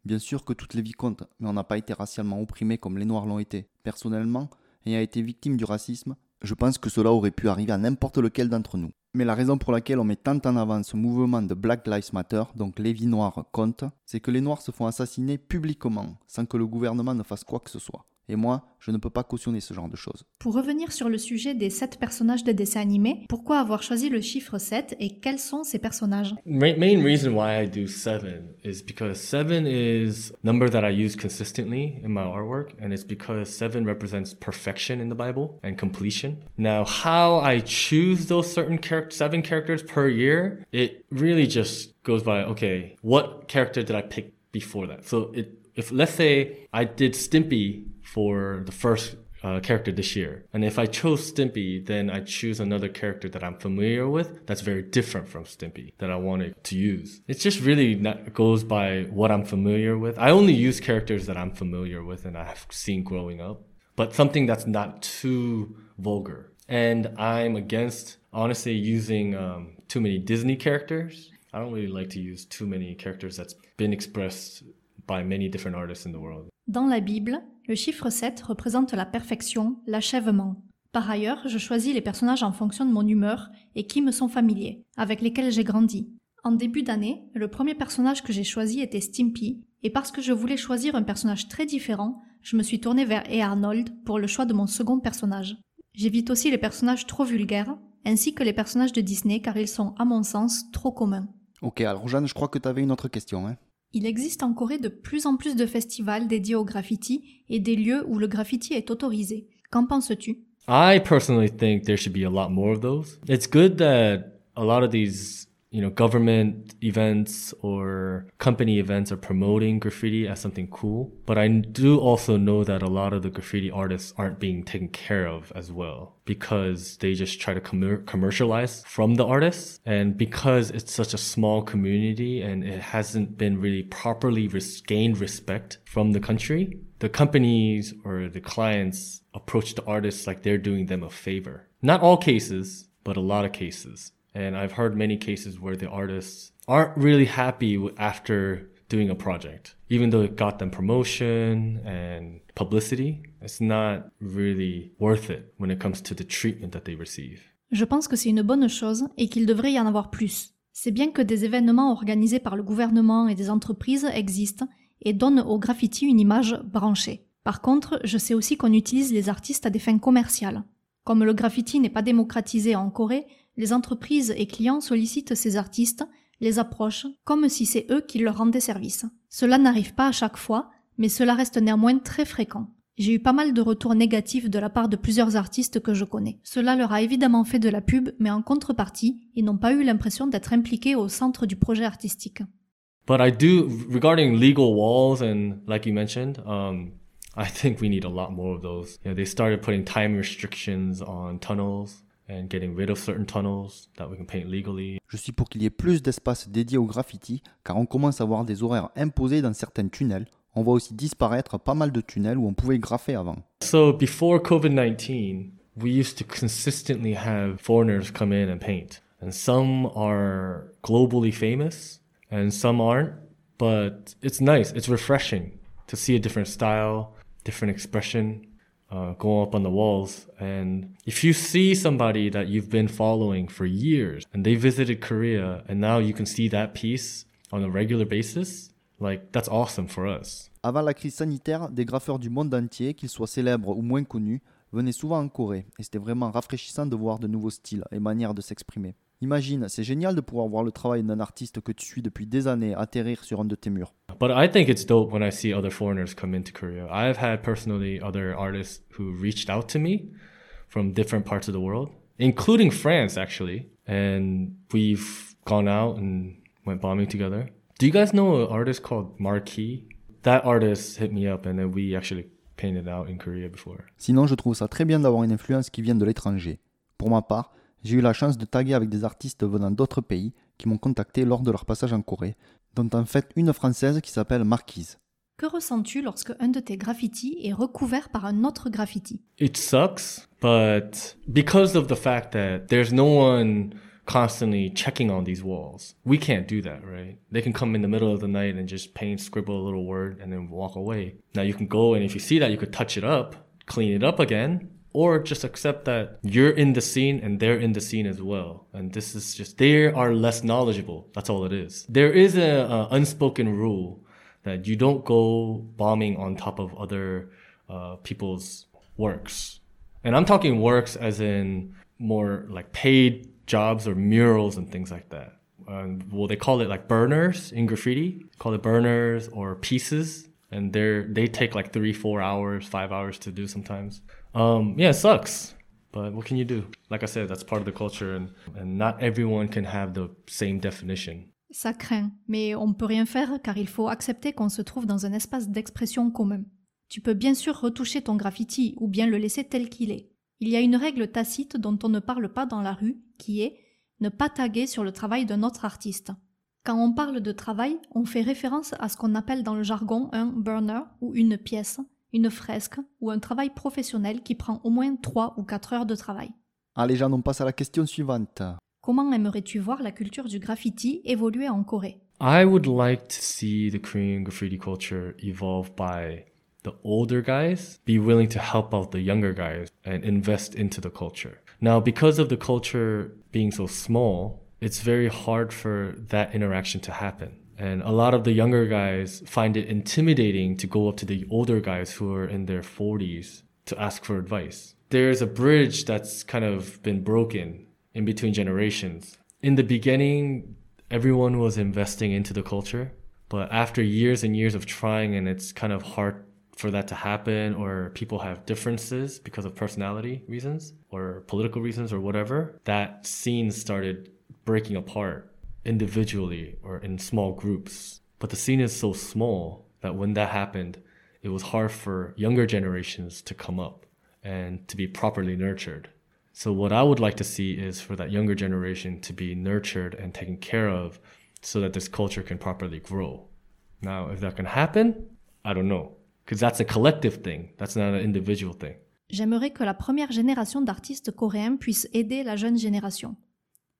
Bien sûr que toutes les vies comptent, mais on n'a pas été racialement opprimés comme les noirs l'ont été. Personnellement, ayant été victime du racisme, je pense que cela aurait pu arriver à n'importe lequel d'entre nous. Mais la raison pour laquelle on met tant en avant ce mouvement de Black Lives Matter, donc les vies noires comptent, c'est que les noirs se font assassiner publiquement, sans que le gouvernement ne fasse quoi que ce soit. Et moi, je ne peux pas cautionner ce genre de choses. Pour revenir sur le sujet des 7 personnages de dessins animés, pourquoi avoir choisi le chiffre 7 et quels sont ces personnages? Ma- main reason why I do seven is because seven is number that I use consistently in my artwork, and it's because seven represents perfection in the Bible and completion. Now, how I choose those certain char- seven characters per year, it really just goes by okay, what character did I pick before that? So it if let's say I did Stimpy for the first uh, character this year. And if I chose Stimpy, then I choose another character that I'm familiar with that's very different from Stimpy that I wanted to use. It just really not, goes by what I'm familiar with. I only use characters that I'm familiar with and I've seen growing up, but something that's not too vulgar. And I'm against, honestly, using um, too many Disney characters. I don't really like to use too many characters that's been expressed by many different artists in the world. Dans la Bible, le chiffre 7 représente la perfection, l'achèvement. Par ailleurs, je choisis les personnages en fonction de mon humeur et qui me sont familiers, avec lesquels j'ai grandi. En début d'année, le premier personnage que j'ai choisi était Stimpy, et parce que je voulais choisir un personnage très différent, je me suis tournée vers E. Arnold pour le choix de mon second personnage. J'évite aussi les personnages trop vulgaires, ainsi que les personnages de Disney car ils sont, à mon sens, trop communs. Ok, alors Jeanne, je crois que tu avais une autre question. Hein il existe en Corée de plus en plus de festivals dédiés au graffiti et des lieux où le graffiti est autorisé. Qu'en penses-tu? I personally think there should be a lot more of those. It's good that a lot of these you know, government events or company events are promoting graffiti as something cool. But I do also know that a lot of the graffiti artists aren't being taken care of as well because they just try to com- commercialize from the artists. And because it's such a small community and it hasn't been really properly res- gained respect from the country, the companies or the clients approach the artists like they're doing them a favor. Not all cases, but a lot of cases. And I've heard many cases where the artists aren't really happy after doing a project. Even though it got them promotion and publicity, it's not really worth it when it comes to the treatment that they receive. Je pense que c'est une bonne chose et qu'il devrait y en avoir plus. C'est bien que des événements organisés par le gouvernement et des entreprises existent et donnent au graffiti une image branchée. Par contre, je sais aussi qu'on utilise les artistes à des fins commerciales. Comme le graffiti n'est pas démocratisé en Corée, les entreprises et clients sollicitent ces artistes, les approchent, comme si c'est eux qui leur rendaient service. Cela n'arrive pas à chaque fois, mais cela reste néanmoins très fréquent. J'ai eu pas mal de retours négatifs de la part de plusieurs artistes que je connais. Cela leur a évidemment fait de la pub, mais en contrepartie, ils n'ont pas eu l'impression d'être impliqués au centre du projet artistique. But I do, regarding legal walls and like you mentioned, um, I think we need a lot more of those. They started putting time restrictions on tunnels. And getting rid of certain tunnels that we can paint legally. Je suis pour qu'il y ait plus d'espace dédié au graffiti, car on commence à voir des horaires imposés dans certains tunnels. On voit aussi disparaître pas mal de tunnels où on pouvait graffer avant. So before COVID-19, we used to consistently have foreigners come in and paint. And some are globally famous and some aren't, but it's nice, it's refreshing to see a different style, different expression uh, go up on the walls. And if you see somebody that you've been following for years and they visited Korea and now you can see that piece on a regular basis, like that's awesome for us. Avant la crise sanitaire, des graffeurs du monde entier, qu'ils soient célèbres ou moins connus, venaient souvent en Corée et c'était vraiment rafraîchissant de voir de nouveaux styles et manières de s'exprimer. Imagine, c'est génial de pouvoir voir le travail d'un artiste que tu suis depuis des années atterrir sur un de tes murs. But I think it's dope when I see other foreigners come into Korea. I've had personally other artists who reached out to me from different parts of the world, including France actually, and we've gone out and went bombing together. Do you guys know an artist called Marquis? That artist hit me up and then we actually painted out in Korea before. Sinon, je trouve ça très bien d'avoir une influence qui vient de l'étranger. Pour ma part, J'ai eu la chance de taguer avec des artistes venant d'autres pays qui m'ont contacté lors de leur passage en Corée, dont en fait une française qui s'appelle Marquise. Que ressens-tu lorsque un de tes graffitis est recouvert par un autre graffiti? It sucks, but because of the fact that there's no one constantly checking on these walls, we can't do that, right? They can come in the middle of the night and just paint, scribble a little word, and then walk away. Now you can go and if you see that, you could touch it up, clean it up again, or just accept that you're in the scene and they're in the scene as well. And this is just, they are less knowledgeable. That's all it is. There is a, a unspoken rule that you don't go bombing on top of other uh, people's works. And I'm talking works as in more like paid jobs or murals and things like that. Um, well, they call it like burners in graffiti. Call it burners or pieces, and they're they take like three, four hours, five hours to do sometimes. Um, yeah, it sucks. But what can you do? Like I said, that's part of the culture and, and not everyone can have the same definition. Ça craint, mais on ne peut rien faire car il faut accepter qu'on se trouve dans un espace d'expression commun. Tu peux bien sûr retoucher ton graffiti ou bien le laisser tel qu'il est. Il y a une règle tacite dont on ne parle pas dans la rue qui est ne pas taguer sur le travail d'un autre artiste. Quand on parle de travail, on fait référence à ce qu'on appelle dans le jargon un burner ou une pièce, une fresque ou un travail professionnel qui prend au moins 3 ou 4 heures de travail. Allez Jean, on passe à la question suivante. Comment aimerais-tu voir la culture du graffiti évoluer en Corée? I would like to see the Korean graffiti culture evolve by the older guys be willing to help out the younger guys and invest into the culture. Now, because of the culture being so small, it's very hard for that interaction to happen. And a lot of the younger guys find it intimidating to go up to the older guys who are in their 40s to ask for advice. There's a bridge that's kind of been broken in between generations. In the beginning, everyone was investing into the culture, but after years and years of trying and it's kind of hard for that to happen or people have differences because of personality reasons or political reasons or whatever, that scene started breaking apart individually or in small groups. But the scene is so small that when that happened, it was hard for younger generations to come up and to be properly nurtured. So what I would like to see is for that younger generation to be nurtured and taken care of so that this culture can properly grow. Now, if that can happen, I don't know. Because that's a collective thing, that's not an individual thing. J'aimerais que la première génération d'artistes coréens puisse aider la jeune génération.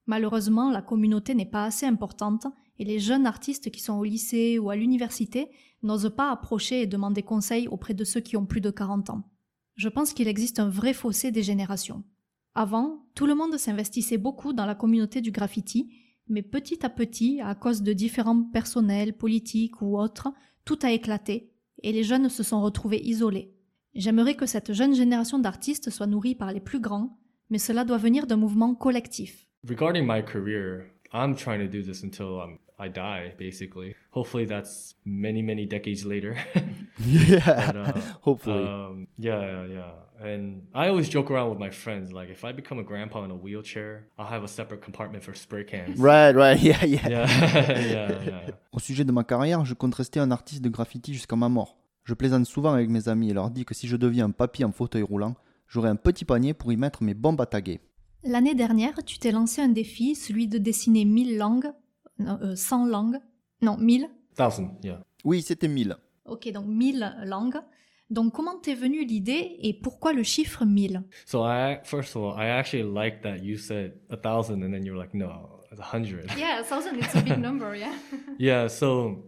Malheureusement, la communauté n'est pas assez importante et les jeunes artistes qui sont au lycée ou à l'université n'osent pas approcher et demander conseil auprès de ceux qui ont plus de 40 ans. Je pense qu'il existe un vrai fossé des générations. Avant, tout le monde s'investissait beaucoup dans la communauté du graffiti, mais petit à petit, à cause de différents personnels, politiques ou autres, tout a éclaté et les jeunes se sont retrouvés isolés. J'aimerais que cette jeune génération d'artistes soit nourrie par les plus grands, mais cela doit venir d'un mouvement collectif. Regarding my career, I'm trying to do this until I'm, I die, basically. Hopefully, that's many, many decades later. yeah, But, uh, hopefully. Um, yeah, yeah. And I always joke around with my friends. Like, if I become a grandpa in a wheelchair, I'll have a separate compartment for spray cans. right, right, yeah, yeah. Yeah, yeah, yeah. Au sujet de ma carrière, je compte rester un artiste de graffiti jusqu'à ma mort. Je plaisante souvent avec mes amis et leur dis que si je deviens un papy en fauteuil roulant, j'aurai un petit panier pour y mettre mes bombes à taguer. L'année dernière, tu t'es lancé un défi, celui de dessiner 1000 langues, non, euh, 100 langues, non, 1000. Thousand, yeah. Oui, c'était 1000. Ok, donc 1000 langues. Donc comment t'es venue l'idée et pourquoi le chiffre 1000 So I first of all, I actually like that you said a thousand, and then you were like, no, it's a hundred. Yeah, 1000 it's a big number, yeah. Yeah, so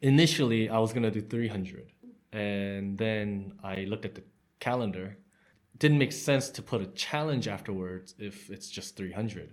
initially I was gonna do 300, and then I looked at the calendar. Didn't make sense to put a challenge afterwards if it's just 300.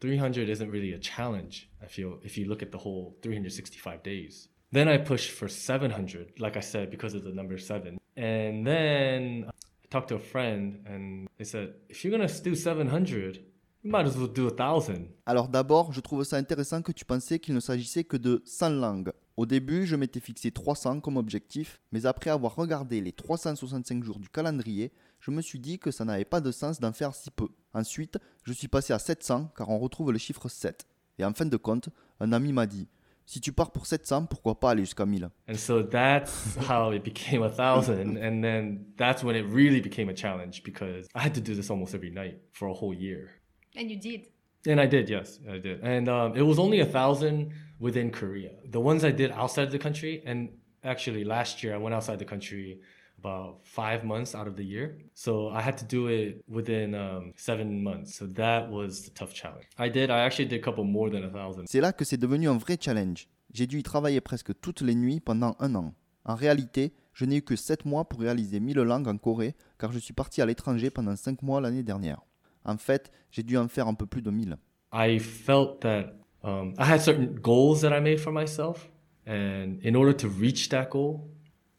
300 isn't really a challenge, I feel, if you look at the whole 365 days. Then I pushed for 700, like I said, because of the number seven. And then I talked to a friend, and they said, if you're gonna do 700, you might as well do a thousand. Alors d'abord, je trouve ça intéressant que tu pensais qu'il ne s'agissait que de 100 langues. Au début, je m'étais fixé 300 comme objectif, mais après avoir regardé les 365 jours du calendrier, je me suis dit que ça n'avait pas de sens d'en faire si peu. Ensuite, je suis passé à 700 car on retrouve le chiffre 7. Et en fin de compte, un ami m'a dit Si tu pars pour 700, pourquoi pas aller jusqu'à 1000 And so that's how it became a thousand. And then that's when it really became a challenge because I had to do this almost every night for a whole year. And you did. And I did, yes, I did. And um, it was only a thousand within Korea. The ones I did outside the country, and actually last year I went outside the country about five months out of the year. So I had to do it within um, seven months. So that was the tough challenge. I did, I actually did a couple more than a thousand. C'est là que c'est devenu un vrai challenge. J'ai dû y travailler presque toutes les nuits pendant un an. En réalité, je n'ai eu que 7 mois pour réaliser 1000 langues en Corée car je suis parti à l'étranger pendant 5 mois l'année dernière. En fait, j'ai dû en faire un peu plus de 1000. I felt that um, I had certain goals that I made for myself. And in order to reach that goal,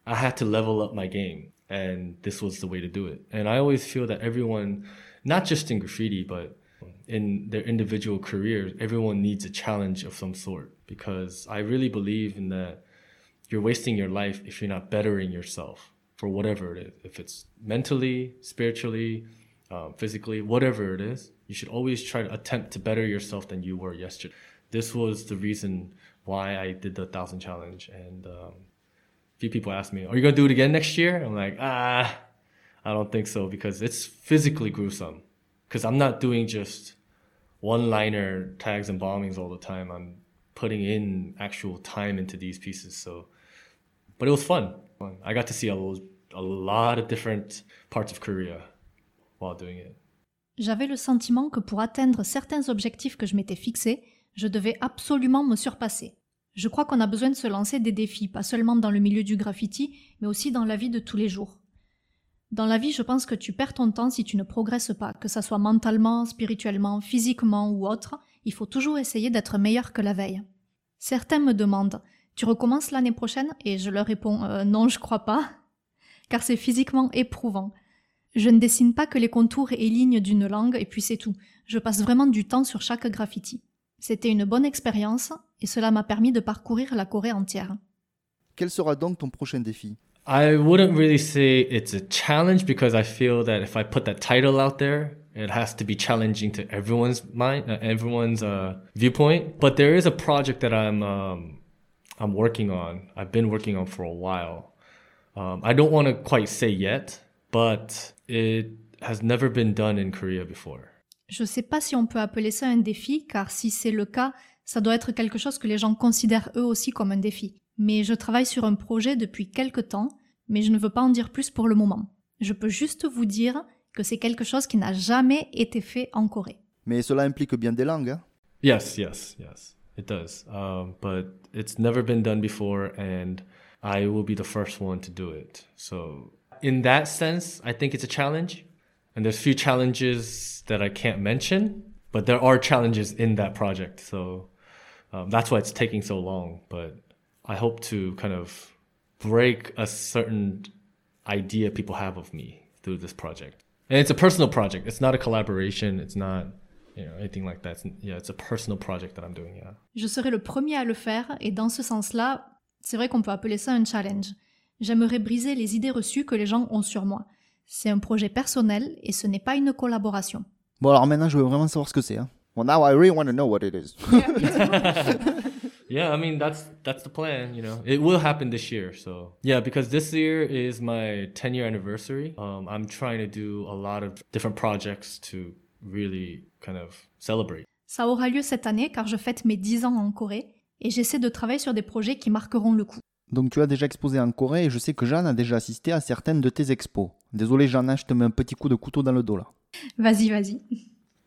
I had to level up my game. And this was the way to do it. And I always feel that everyone, not just in graffiti, but in their individual careers, everyone needs a challenge of some sort. Because I really believe in that you're wasting your life if you're not bettering yourself for whatever it is. If it's mentally, spiritually, um, physically, whatever it is, you should always try to attempt to better yourself than you were yesterday. This was the reason why I did the thousand challenge. And um, few people ask me, "Are you gonna do it again next year?" I'm like, ah, I don't think so because it's physically gruesome. Because I'm not doing just one-liner tags and bombings all the time. I'm putting in actual time into these pieces. So, but it was fun. I got to see a, a lot of different parts of Korea while doing it. J'avais le sentiment que pour atteindre certains objectifs que je m'étais fixés, je devais absolument me surpasser. Je crois qu'on a besoin de se lancer des défis, pas seulement dans le milieu du graffiti, mais aussi dans la vie de tous les jours. Dans la vie, je pense que tu perds ton temps si tu ne progresses pas, que ça soit mentalement, spirituellement, physiquement ou autre, il faut toujours essayer d'être meilleur que la veille. Certains me demandent Tu recommences l'année prochaine? Et je leur réponds euh, Non, je crois pas, car c'est physiquement éprouvant. Je ne dessine pas que les contours et lignes d'une langue et puis c'est tout. Je passe vraiment du temps sur chaque graffiti. C'était une bonne expérience et cela m'a permis de parcourir la Corée entière. Quel sera donc ton prochain défi I wouldn't really say it's a challenge because I feel that if I put that title out there, it has to be challenging to everyone's mind, uh, everyone's uh, viewpoint. But there is a project that I'm um, I'm working on. I've been working on for a while. Um, I don't want to quite say yet, but it has never been done in Korea before. Je sais pas si on peut appeler ça un défi, car si c'est le cas, ça doit être quelque chose que les gens considèrent eux aussi comme un défi mais je travaille sur un projet depuis quelque temps, mais je ne veux pas en dire plus pour le moment. Je peux juste vous dire que c'est quelque chose qui n'a jamais été fait en Corée. Mais cela implique bien des langues. Hein? Yes, yes, yes, it does. Um, but it's never been done before, and I will be the first one to do it. So, in that sense, I think it's a challenge. And there's few challenges that I can't mention, but there are challenges in that project. So um, that's why it's taking so long. But I hope to kind of break a certain idea people have of me through this project. And it's a personal project. It's not a collaboration. It's not you know, anything like that. It's, yeah, it's a personal project that I'm doing. Yeah. Je serai le premier à le faire et dans ce sens-là, c'est vrai qu'on peut appeler ça un challenge. J'aimerais briser les idées reçues que les gens ont sur moi. C'est un projet personnel et ce n'est pas une collaboration. Bon alors maintenant je veux vraiment savoir ce que c'est. Hein. Well now I really want to know what it is. Yeah, I mean that's that's the plan. You know, it will happen this year. So yeah, because this year is my 10 year anniversary. Um, I'm trying to do a lot of different projects to really kind of celebrate. Ça aura lieu cette année car je fête mes 10 ans en Corée et j'essaie de travailler sur des projets qui marqueront le coup. Donc tu as déjà exposé en Corée et je sais que Jeanne a déjà assisté à certaines de tes expos. Désolé Jeanne, je te mets un petit coup de couteau dans le dos là. Vas-y, vas-y.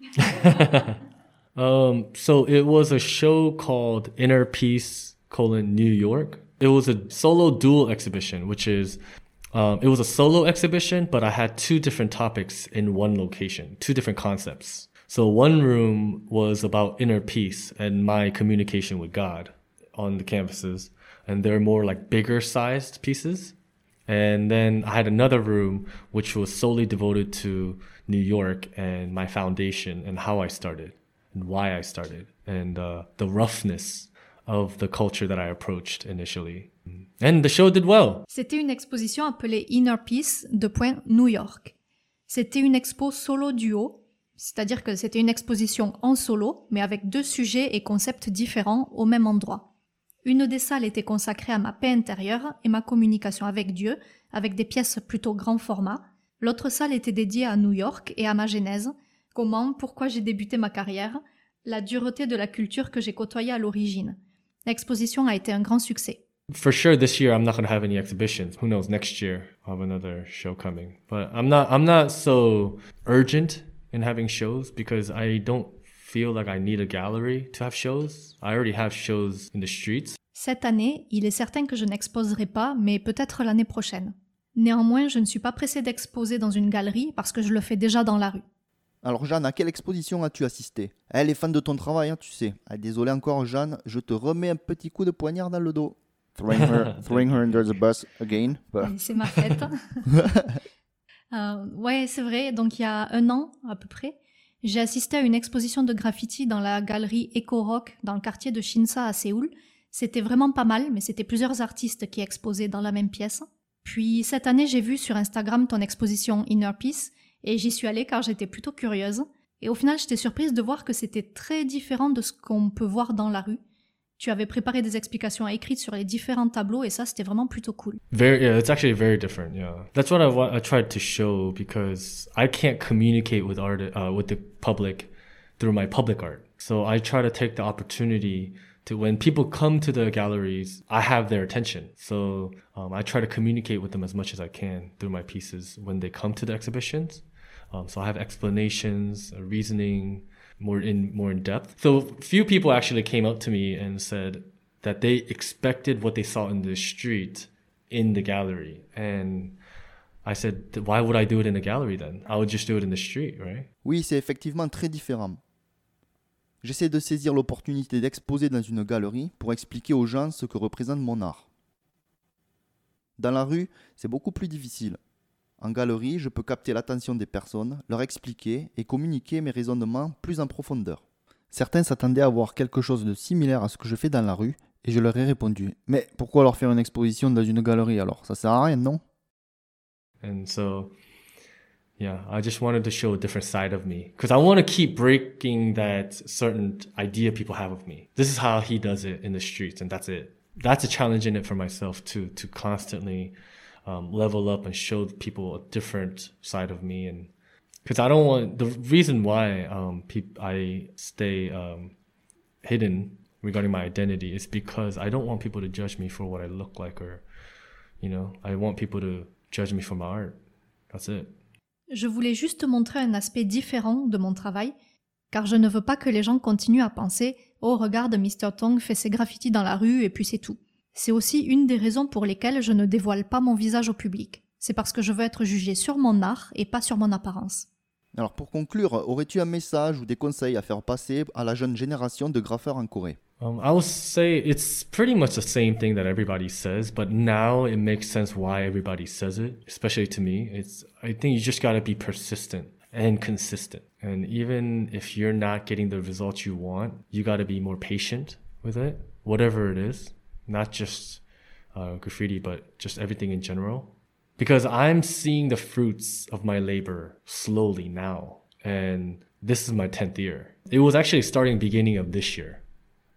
Um, so it was a show called Inner Peace colon New York. It was a solo dual exhibition, which is um, it was a solo exhibition, but I had two different topics in one location, two different concepts. So one room was about inner peace and my communication with God on the canvases, and they're more like bigger sized pieces. And then I had another room which was solely devoted to New York and my foundation and how I started and why I started and uh, the roughness of the culture that I approached initially. And the show did well. C'était une exposition appelée Inner Peace de point New York. C'était une expo solo duo, c'est-à-dire que c'était une exposition en solo, mais avec deux sujets et concepts différents au même endroit. Une des salles était consacrée à ma paix intérieure et ma communication avec Dieu, avec des pièces plutôt grand format. L'autre salle était dédiée à New York et à ma genèse, comment, pourquoi j'ai débuté ma carrière, la dureté de la culture que j'ai côtoyée à l'origine. L'exposition a été un grand succès. For sure, this year I'm not going to have any exhibitions. Who knows? Next year I'll have another show coming. But I'm not. I'm not so urgent in having shows because I don't feel like I need a gallery to have shows. I already have shows in the streets. Cette année, il est certain que je n'exposerai pas, mais peut-être l'année prochaine. Néanmoins, je ne suis pas pressée d'exposer dans une galerie parce que je le fais déjà dans la rue. Alors Jeanne, à quelle exposition as-tu assisté? Elle est fan de ton travail, hein, tu sais. Ah, désolé encore Jeanne, je te remets un petit coup de poignard dans le dos. Throwing her, throwing her under the bus again. C'est ma fête. euh, ouais, c'est vrai. Donc il y a un an à peu près, j'ai assisté à une exposition de graffiti dans la galerie Eco Rock dans le quartier de Shinsa à Séoul. C'était vraiment pas mal, mais c'était plusieurs artistes qui exposaient dans la même pièce. Puis cette année, j'ai vu sur Instagram ton exposition Inner Peace et j'y suis allée car j'étais plutôt curieuse. Et au final, j'étais surprise de voir que c'était très différent de ce qu'on peut voir dans la rue. Tu avais préparé des explications écrites sur les différents tableaux et ça, c'était vraiment plutôt cool. Very, yeah, it's actually very different. Yeah, that's what I, I tried to show because I can't communicate with art uh, with the public through my public art. So I try to take the opportunity to when people come to the galleries, I have their attention. So um, I try to communicate with them as much as I can through my pieces when they come to the exhibitions. Um, so I have explanations, uh, reasoning, more in more in depth. So few people actually came up to me and said, that they expected what they saw in the street in the gallery. And I said, why would I do it in the gallery then? I would just do it in the street, right? Oui, c'est effectivement très différent. J'essaie de saisir l'opportunité d'exposer dans une galerie pour expliquer aux gens ce que représente mon art. Dans la rue, c'est beaucoup plus difficile. En galerie, je peux capter l'attention des personnes, leur expliquer et communiquer mes raisonnements plus en profondeur. Certains s'attendaient à voir quelque chose de similaire à ce que je fais dans la rue, et je leur ai répondu Mais pourquoi leur faire une exposition dans une galerie alors? Ça sert à rien, non? And so, yeah, I just wanted to show a different side of me because I want to keep breaking that certain idea people have of me. This is how he does it in the streets, and that's it. That's a challenge in it for myself too, to constantly um, level up and show people a different side of me. And because I don't want the reason why um, I stay um, hidden regarding my identity is because I don't want people to judge me for what I look like, or you know, I want people to judge me for my art. That's it. Je voulais juste montrer un aspect différent de mon travail, car je ne veux pas que les gens continuent à penser Oh, regarde, Mr. Tong fait ses graffitis dans la rue et puis c'est tout. C'est aussi une des raisons pour lesquelles je ne dévoile pas mon visage au public. C'est parce que je veux être jugé sur mon art et pas sur mon apparence. Alors pour conclure, aurais-tu un message ou des conseils à faire passer à la jeune génération de graffeurs en Corée? Um, I would say it's pretty much the same thing that everybody says, but now it makes sense why everybody says it, especially to me. It's I think you just gotta be persistent and consistent. And even if you're not getting the results you want, you gotta be more patient with it, whatever it is, not just uh, graffiti, but just everything in general. Because I'm seeing the fruits of my labor slowly now. And this is my 10th year. It was actually starting beginning of this year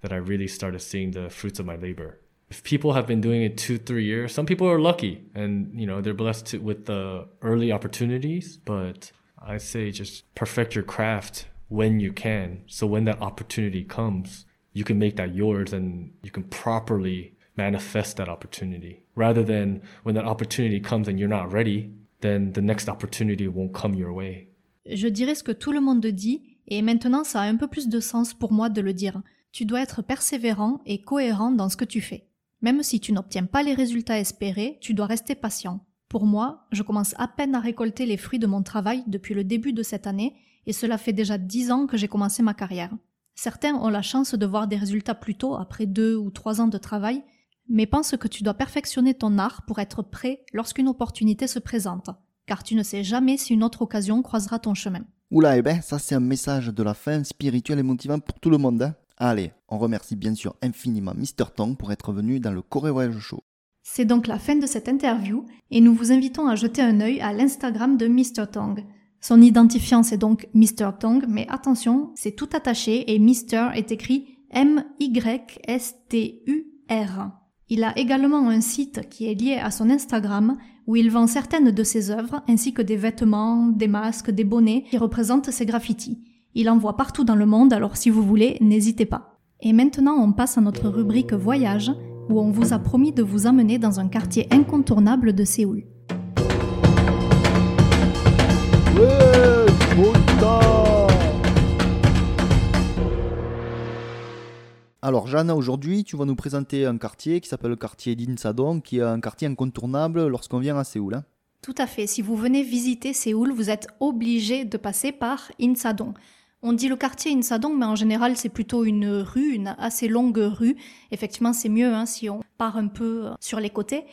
that I really started seeing the fruits of my labor. If people have been doing it two, three years, some people are lucky and you know they're blessed to, with the early opportunities. But I say just perfect your craft when you can. So when that opportunity comes, you can make that yours and you can properly manifest that opportunity. Rather than when that opportunity comes and you're not ready, then the next opportunity won't come your way. Je dirais ce que tout le monde dit, et maintenant ça a un peu plus de sens pour moi de le dire. Tu dois être persévérant et cohérent dans ce que tu fais. Même si tu n'obtiens pas les résultats espérés, tu dois rester patient. Pour moi, je commence à peine à récolter les fruits de mon travail depuis le début de cette année, et cela fait déjà dix ans que j'ai commencé ma carrière. Certains ont la chance de voir des résultats plus tôt, après deux ou trois ans de travail, mais pense que tu dois perfectionner ton art pour être prêt lorsqu'une opportunité se présente, car tu ne sais jamais si une autre occasion croisera ton chemin. Oula, eh ben, ça c'est un message de la fin spirituel et motivant pour tout le monde. Hein Allez, on remercie bien sûr infiniment Mr. Tong pour être venu dans le Corée Voyage Show. C'est donc la fin de cette interview et nous vous invitons à jeter un œil à l'Instagram de Mr. Tong. Son identifiant c'est donc Mr. Tong, mais attention, c'est tout attaché et Mr. est écrit M-Y-S-T-U-R. Il a également un site qui est lié à son Instagram où il vend certaines de ses œuvres ainsi que des vêtements, des masques, des bonnets qui représentent ses graffitis. Il envoie partout dans le monde, alors si vous voulez, n'hésitez pas. Et maintenant, on passe à notre rubrique Voyage, où on vous a promis de vous amener dans un quartier incontournable de Séoul. Alors Jeanne, aujourd'hui tu vas nous présenter un quartier qui s'appelle le quartier d'Insadong, qui est un quartier incontournable lorsqu'on vient à Séoul. Hein. Tout à fait. Si vous venez visiter Séoul, vous êtes obligé de passer par Insadong. On dit le quartier Insadong, mais en général c'est plutôt une rue, une assez longue rue. Effectivement, c'est mieux hein, si on part un peu sur les côtés.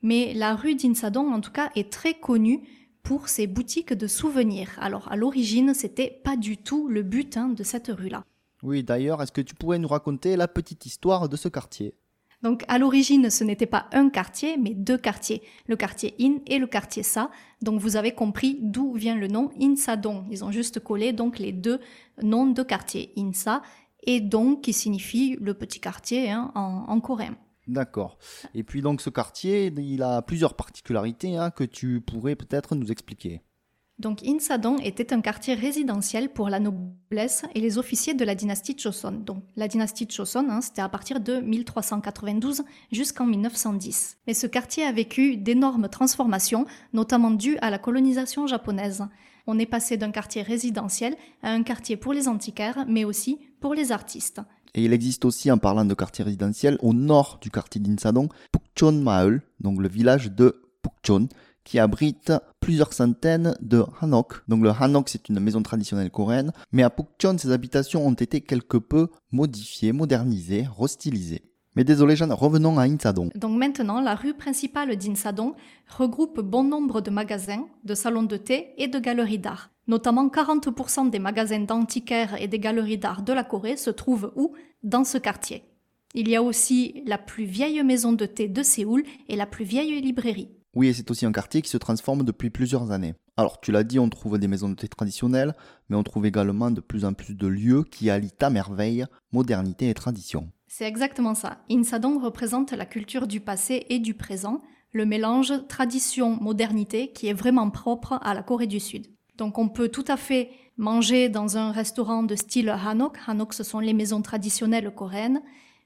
Mais la rue d'Insadong, en tout cas, est très connue pour ses boutiques de souvenirs. Alors à l'origine, c'était pas du tout le but hein, de cette rue-là. Oui, d'ailleurs, est-ce que tu pourrais nous raconter la petite histoire de ce quartier? Donc à l'origine, ce n'était pas un quartier, mais deux quartiers, le quartier In et le quartier Sa. Donc vous avez compris d'où vient le nom Insadong. Ils ont juste collé donc les deux noms de quartiers, Insa et Dong qui signifie le petit quartier hein, en, en, coréen. D'accord. Et puis donc ce quartier, il a plusieurs particularités hein, que tu pourrais peut-être nous expliquer. Donc Insadong était un quartier résidentiel pour la noblesse et les officiers de la dynastie Choson. Donc la dynastie Choson, hein, c'était à partir de 1392 jusqu'en 1910. Mais ce quartier a vécu d'énormes transformations, notamment dues à la colonisation japonaise. On est passé d'un quartier résidentiel à un quartier pour les antiquaires, mais aussi pour les artistes. Et il existe aussi, en parlant de quartier résidentiel, au nord du quartier d'Insadong, Pukchon Maul, donc le village de Pukchon, qui abrite plusieurs centaines de hanok. Donc le hanok, c'est une maison traditionnelle coréenne, mais à Pukchon, ces habitations ont été quelque peu modifiées, modernisées, restylisées. Mais désolé Jeanne, revenons à Insadong. Donc maintenant, la rue principale d'Insadong regroupe bon nombre de magasins, de salons de thé et de galeries d'art. Notamment 40% des magasins d'antiquaires et des galeries d'art de la Corée se trouvent où? Dans ce quartier. Il y a aussi la plus vieille maison de thé de Séoul et la plus vieille librairie. Oui, et c'est aussi un quartier qui se transforme depuis plusieurs années. Alors, tu l'as dit, on trouve des maisons de thé traditionnelles, mais on trouve également de plus en plus de lieux qui allient à merveille modernité et tradition. C'est exactement ça. Insadong représente la culture du passé et du présent, le mélange tradition-modernité qui est vraiment propre à la Corée du Sud. Donc on peut tout à fait manger dans un restaurant de style Hanok. Hanok, ce sont les maisons traditionnelles coréennes.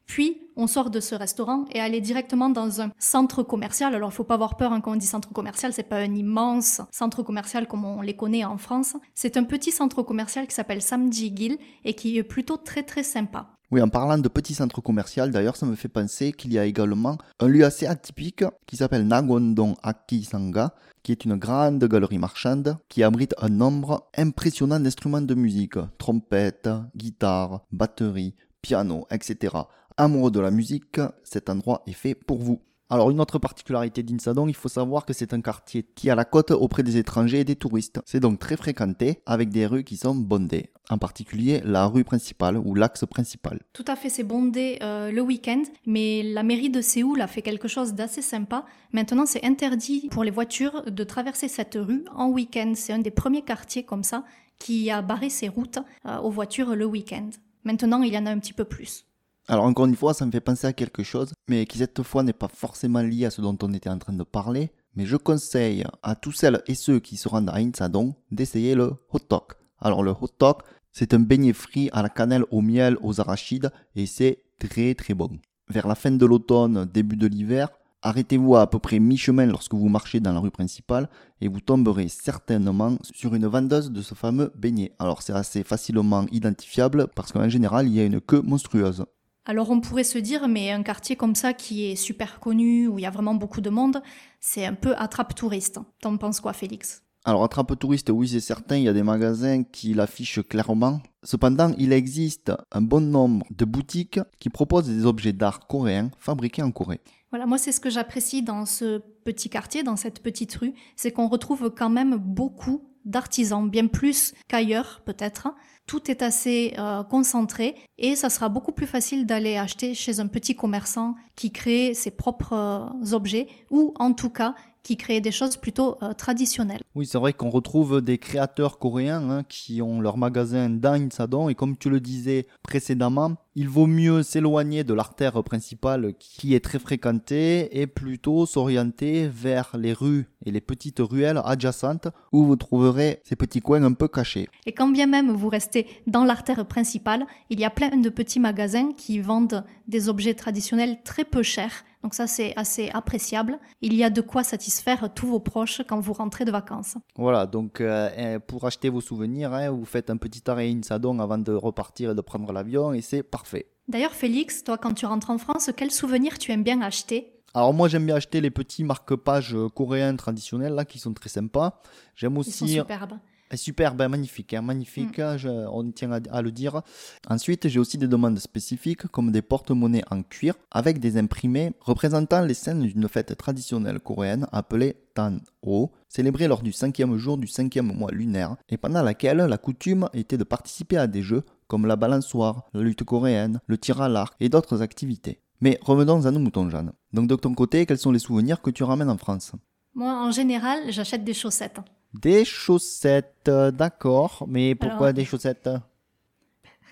Puis, on sort de ce restaurant et aller directement dans un centre commercial. Alors, il faut pas avoir peur hein, quand on dit centre commercial, c'est pas un immense centre commercial comme on les connaît en France. C'est un petit centre commercial qui s'appelle Samji-gil et qui est plutôt très très sympa. Oui, en parlant de petit centre commercial, d'ailleurs, ça me fait penser qu'il y a également un lieu assez atypique qui s'appelle Nagondong Akisanga, qui est une grande galerie marchande qui abrite un nombre impressionnant d'instruments de musique, trompettes, guitares, batteries, piano, etc. Amoureux de la musique, cet endroit est fait pour vous. Alors une autre particularité d'Insadong, il faut savoir que c'est un quartier qui a la côte auprès des étrangers et des touristes. C'est donc très fréquenté avec des rues qui sont bondées, en particulier la rue principale ou l'axe principal. Tout à fait, c'est bondé euh, le week-end, mais la mairie de Séoul a fait quelque chose d'assez sympa. Maintenant, c'est interdit pour les voitures de traverser cette rue en week-end. C'est un des premiers quartiers comme ça qui a barré ses routes euh, aux voitures le week-end. Maintenant, il y en a un petit peu plus. Alors encore une fois, ça me fait penser à quelque chose, mais qui cette fois n'est pas forcément lié à ce dont on était en train de parler. Mais je conseille à tous celles et ceux qui se rendent à Insadong d'essayer le hot dog. Alors le hot dog, c'est un beignet frit à la cannelle, au miel, aux arachides, et c'est très très bon. Vers la fin de l'automne, début de l'hiver, arrêtez-vous à, à peu près mi-chemin lorsque vous marchez dans la rue principale et vous tomberez certainement sur une vendeuse de ce fameux beignet. Alors c'est assez facilement identifiable parce qu'en général il y a une queue monstrueuse. Alors on pourrait se dire, mais un quartier comme ça qui est super connu, où il y a vraiment beaucoup de monde, c'est un peu attrape-touriste. T'en penses quoi, Félix? Alors, attrape-touriste, oui, c'est certain, il y a des magasins qui l'affichent clairement. Cependant, il existe un bon nombre de boutiques qui proposent des objets d'art coréens fabriqués en Corée. Voilà, moi c'est ce que j'apprécie dans ce petit quartier, dans cette petite rue, c'est qu'on retrouve quand même beaucoup d'artisans, bien plus qu'ailleurs peut-être. Tout est assez euh, concentré et ça sera beaucoup plus facile d'aller acheter chez un petit commerçant qui crée ses propres euh, objets ou en tout cas qui crée des choses plutôt euh, traditionnelles. Oui, c'est vrai qu'on retrouve des créateurs coréens hein, qui ont leur magasin dans Insadong et comme tu le disais précédemment, il vaut mieux s'éloigner de l'artère principale qui est très fréquentée et plutôt s'orienter vers les rues et les petites ruelles adjacentes où vous trouverez ces petits coins un peu cachés. Et quand bien même vous restez dans l'artère principale, il y a plein de petits magasins qui vendent des objets traditionnels très peu chers. Donc ça c'est assez appréciable. Il y a de quoi satisfaire tous vos proches quand vous rentrez de vacances. Voilà, donc euh, eh, pour acheter vos souvenirs, hein, vous faites un petit arrêt à Insadong avant de repartir et de prendre l'avion et c'est parfait. D'ailleurs Félix, toi quand tu rentres en France, quels souvenirs tu aimes bien acheter? Alors moi j'aime bien acheter les petits marque-pages coréens traditionnels là qui sont très sympas. J'aime aussi. Ils sont superbes. Eh, Super, ben magnifique, hein, magnifique, je- on tient à, à le dire. Ensuite, j'ai aussi des demandes spécifiques comme des porte-monnaies en cuir avec des imprimés représentant les scènes d'une fête traditionnelle coréenne appelée Tan-o, célébrée lors du cinquième jour du cinquième mois lunaire et pendant laquelle la coutume était de participer à des jeux comme la balançoire, la lutte coréenne, le tir à l'arc et d'autres activités. Mais revenons à nos moutons, Jeanne. Donc de ton côté, quels sont les souvenirs que tu ramènes en France? Moi en général, j'achète des chaussettes. Des chaussettes, euh, d'accord, mais pourquoi Alors- des chaussettes?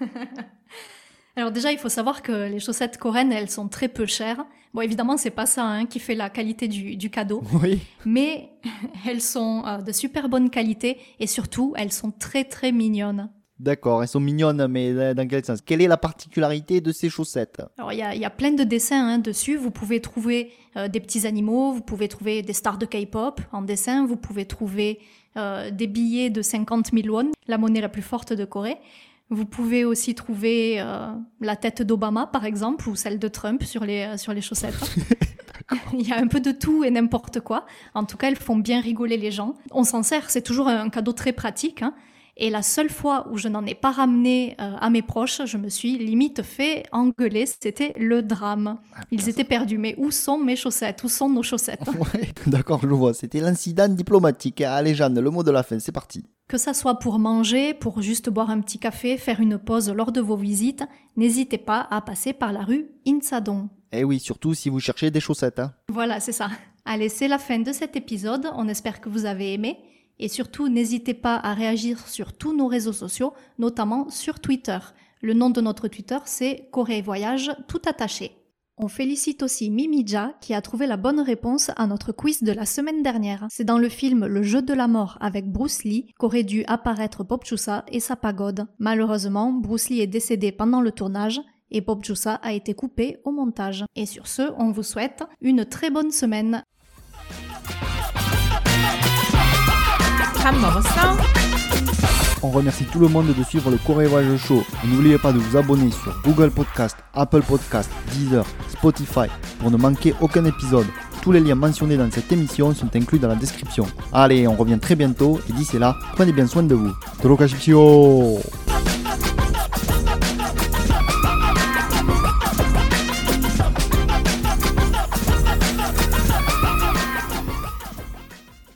Alors déjà, il faut savoir que les chaussettes coréennes, elles sont très peu chères. Bon, évidemment, c'est pas ça hein, qui fait la qualité du, du cadeau, Oui. mais elles sont euh, de super bonne qualité et surtout, elles sont très très mignonnes. D'accord, elles sont mignonnes, mais euh, dans quel sens? Quelle est la particularité de ces chaussettes? Alors, il y a, il y a plein de dessins hein, dessus. Vous pouvez trouver euh, des petits animaux, vous pouvez trouver des stars de K-pop en dessin, vous pouvez trouver euh, des billets de 50 000 won, la monnaie la plus forte de Corée. Vous pouvez aussi trouver euh, la tête d'Obama, par exemple, ou celle de Trump sur les, sur les chaussettes. Il y a un peu de tout et n'importe quoi. En tout cas, elles font bien rigoler les gens. On s'en sert, c'est toujours un cadeau très pratique. Hein. Et la seule fois où je n'en ai pas ramené euh, à mes proches, je me suis limite fait engueuler. C'était le drame. Ah, Ils étaient perdus. Mais où sont mes chaussettes? Où sont nos chaussettes? Ouais, d'accord, je vois. C'était l'incident diplomatique. Allez, Jeanne, le mot de la fin, c'est parti. Que ça soit pour manger, pour juste boire un petit café, faire une pause lors de vos visites, n'hésitez pas à passer par la rue Insadon. Eh oui, surtout si vous cherchez des chaussettes. Hein. Voilà, c'est ça. Allez, c'est la fin de cet épisode. On espère que vous avez aimé. Et surtout, n'hésitez pas à réagir sur tous nos réseaux sociaux, notamment sur Twitter. Le nom de notre Twitter, c'est Corée Voyage tout attaché. On félicite aussi Mimija qui a trouvé la bonne réponse à notre quiz de la semaine dernière. C'est dans le film Le jeu de la mort avec Bruce Lee qu'aurait dû apparaître Bob Chusa et sa pagode. Malheureusement, Bruce Lee est décédé pendant le tournage et Bob Chusa a été coupé au montage. Et sur ce, on vous souhaite une très bonne semaine. 밥 먹었어? On remercie tout le monde de suivre le Corée Voyage Show. Et n'oubliez pas de vous abonner sur Google Podcast, Apple Podcast, Deezer, Spotify pour ne manquer aucun épisode. Tous les liens mentionnés dans cette émission sont inclus dans la description. Allez, on revient très bientôt et d'ici là, prenez bien soin de vous. Dorokashipsio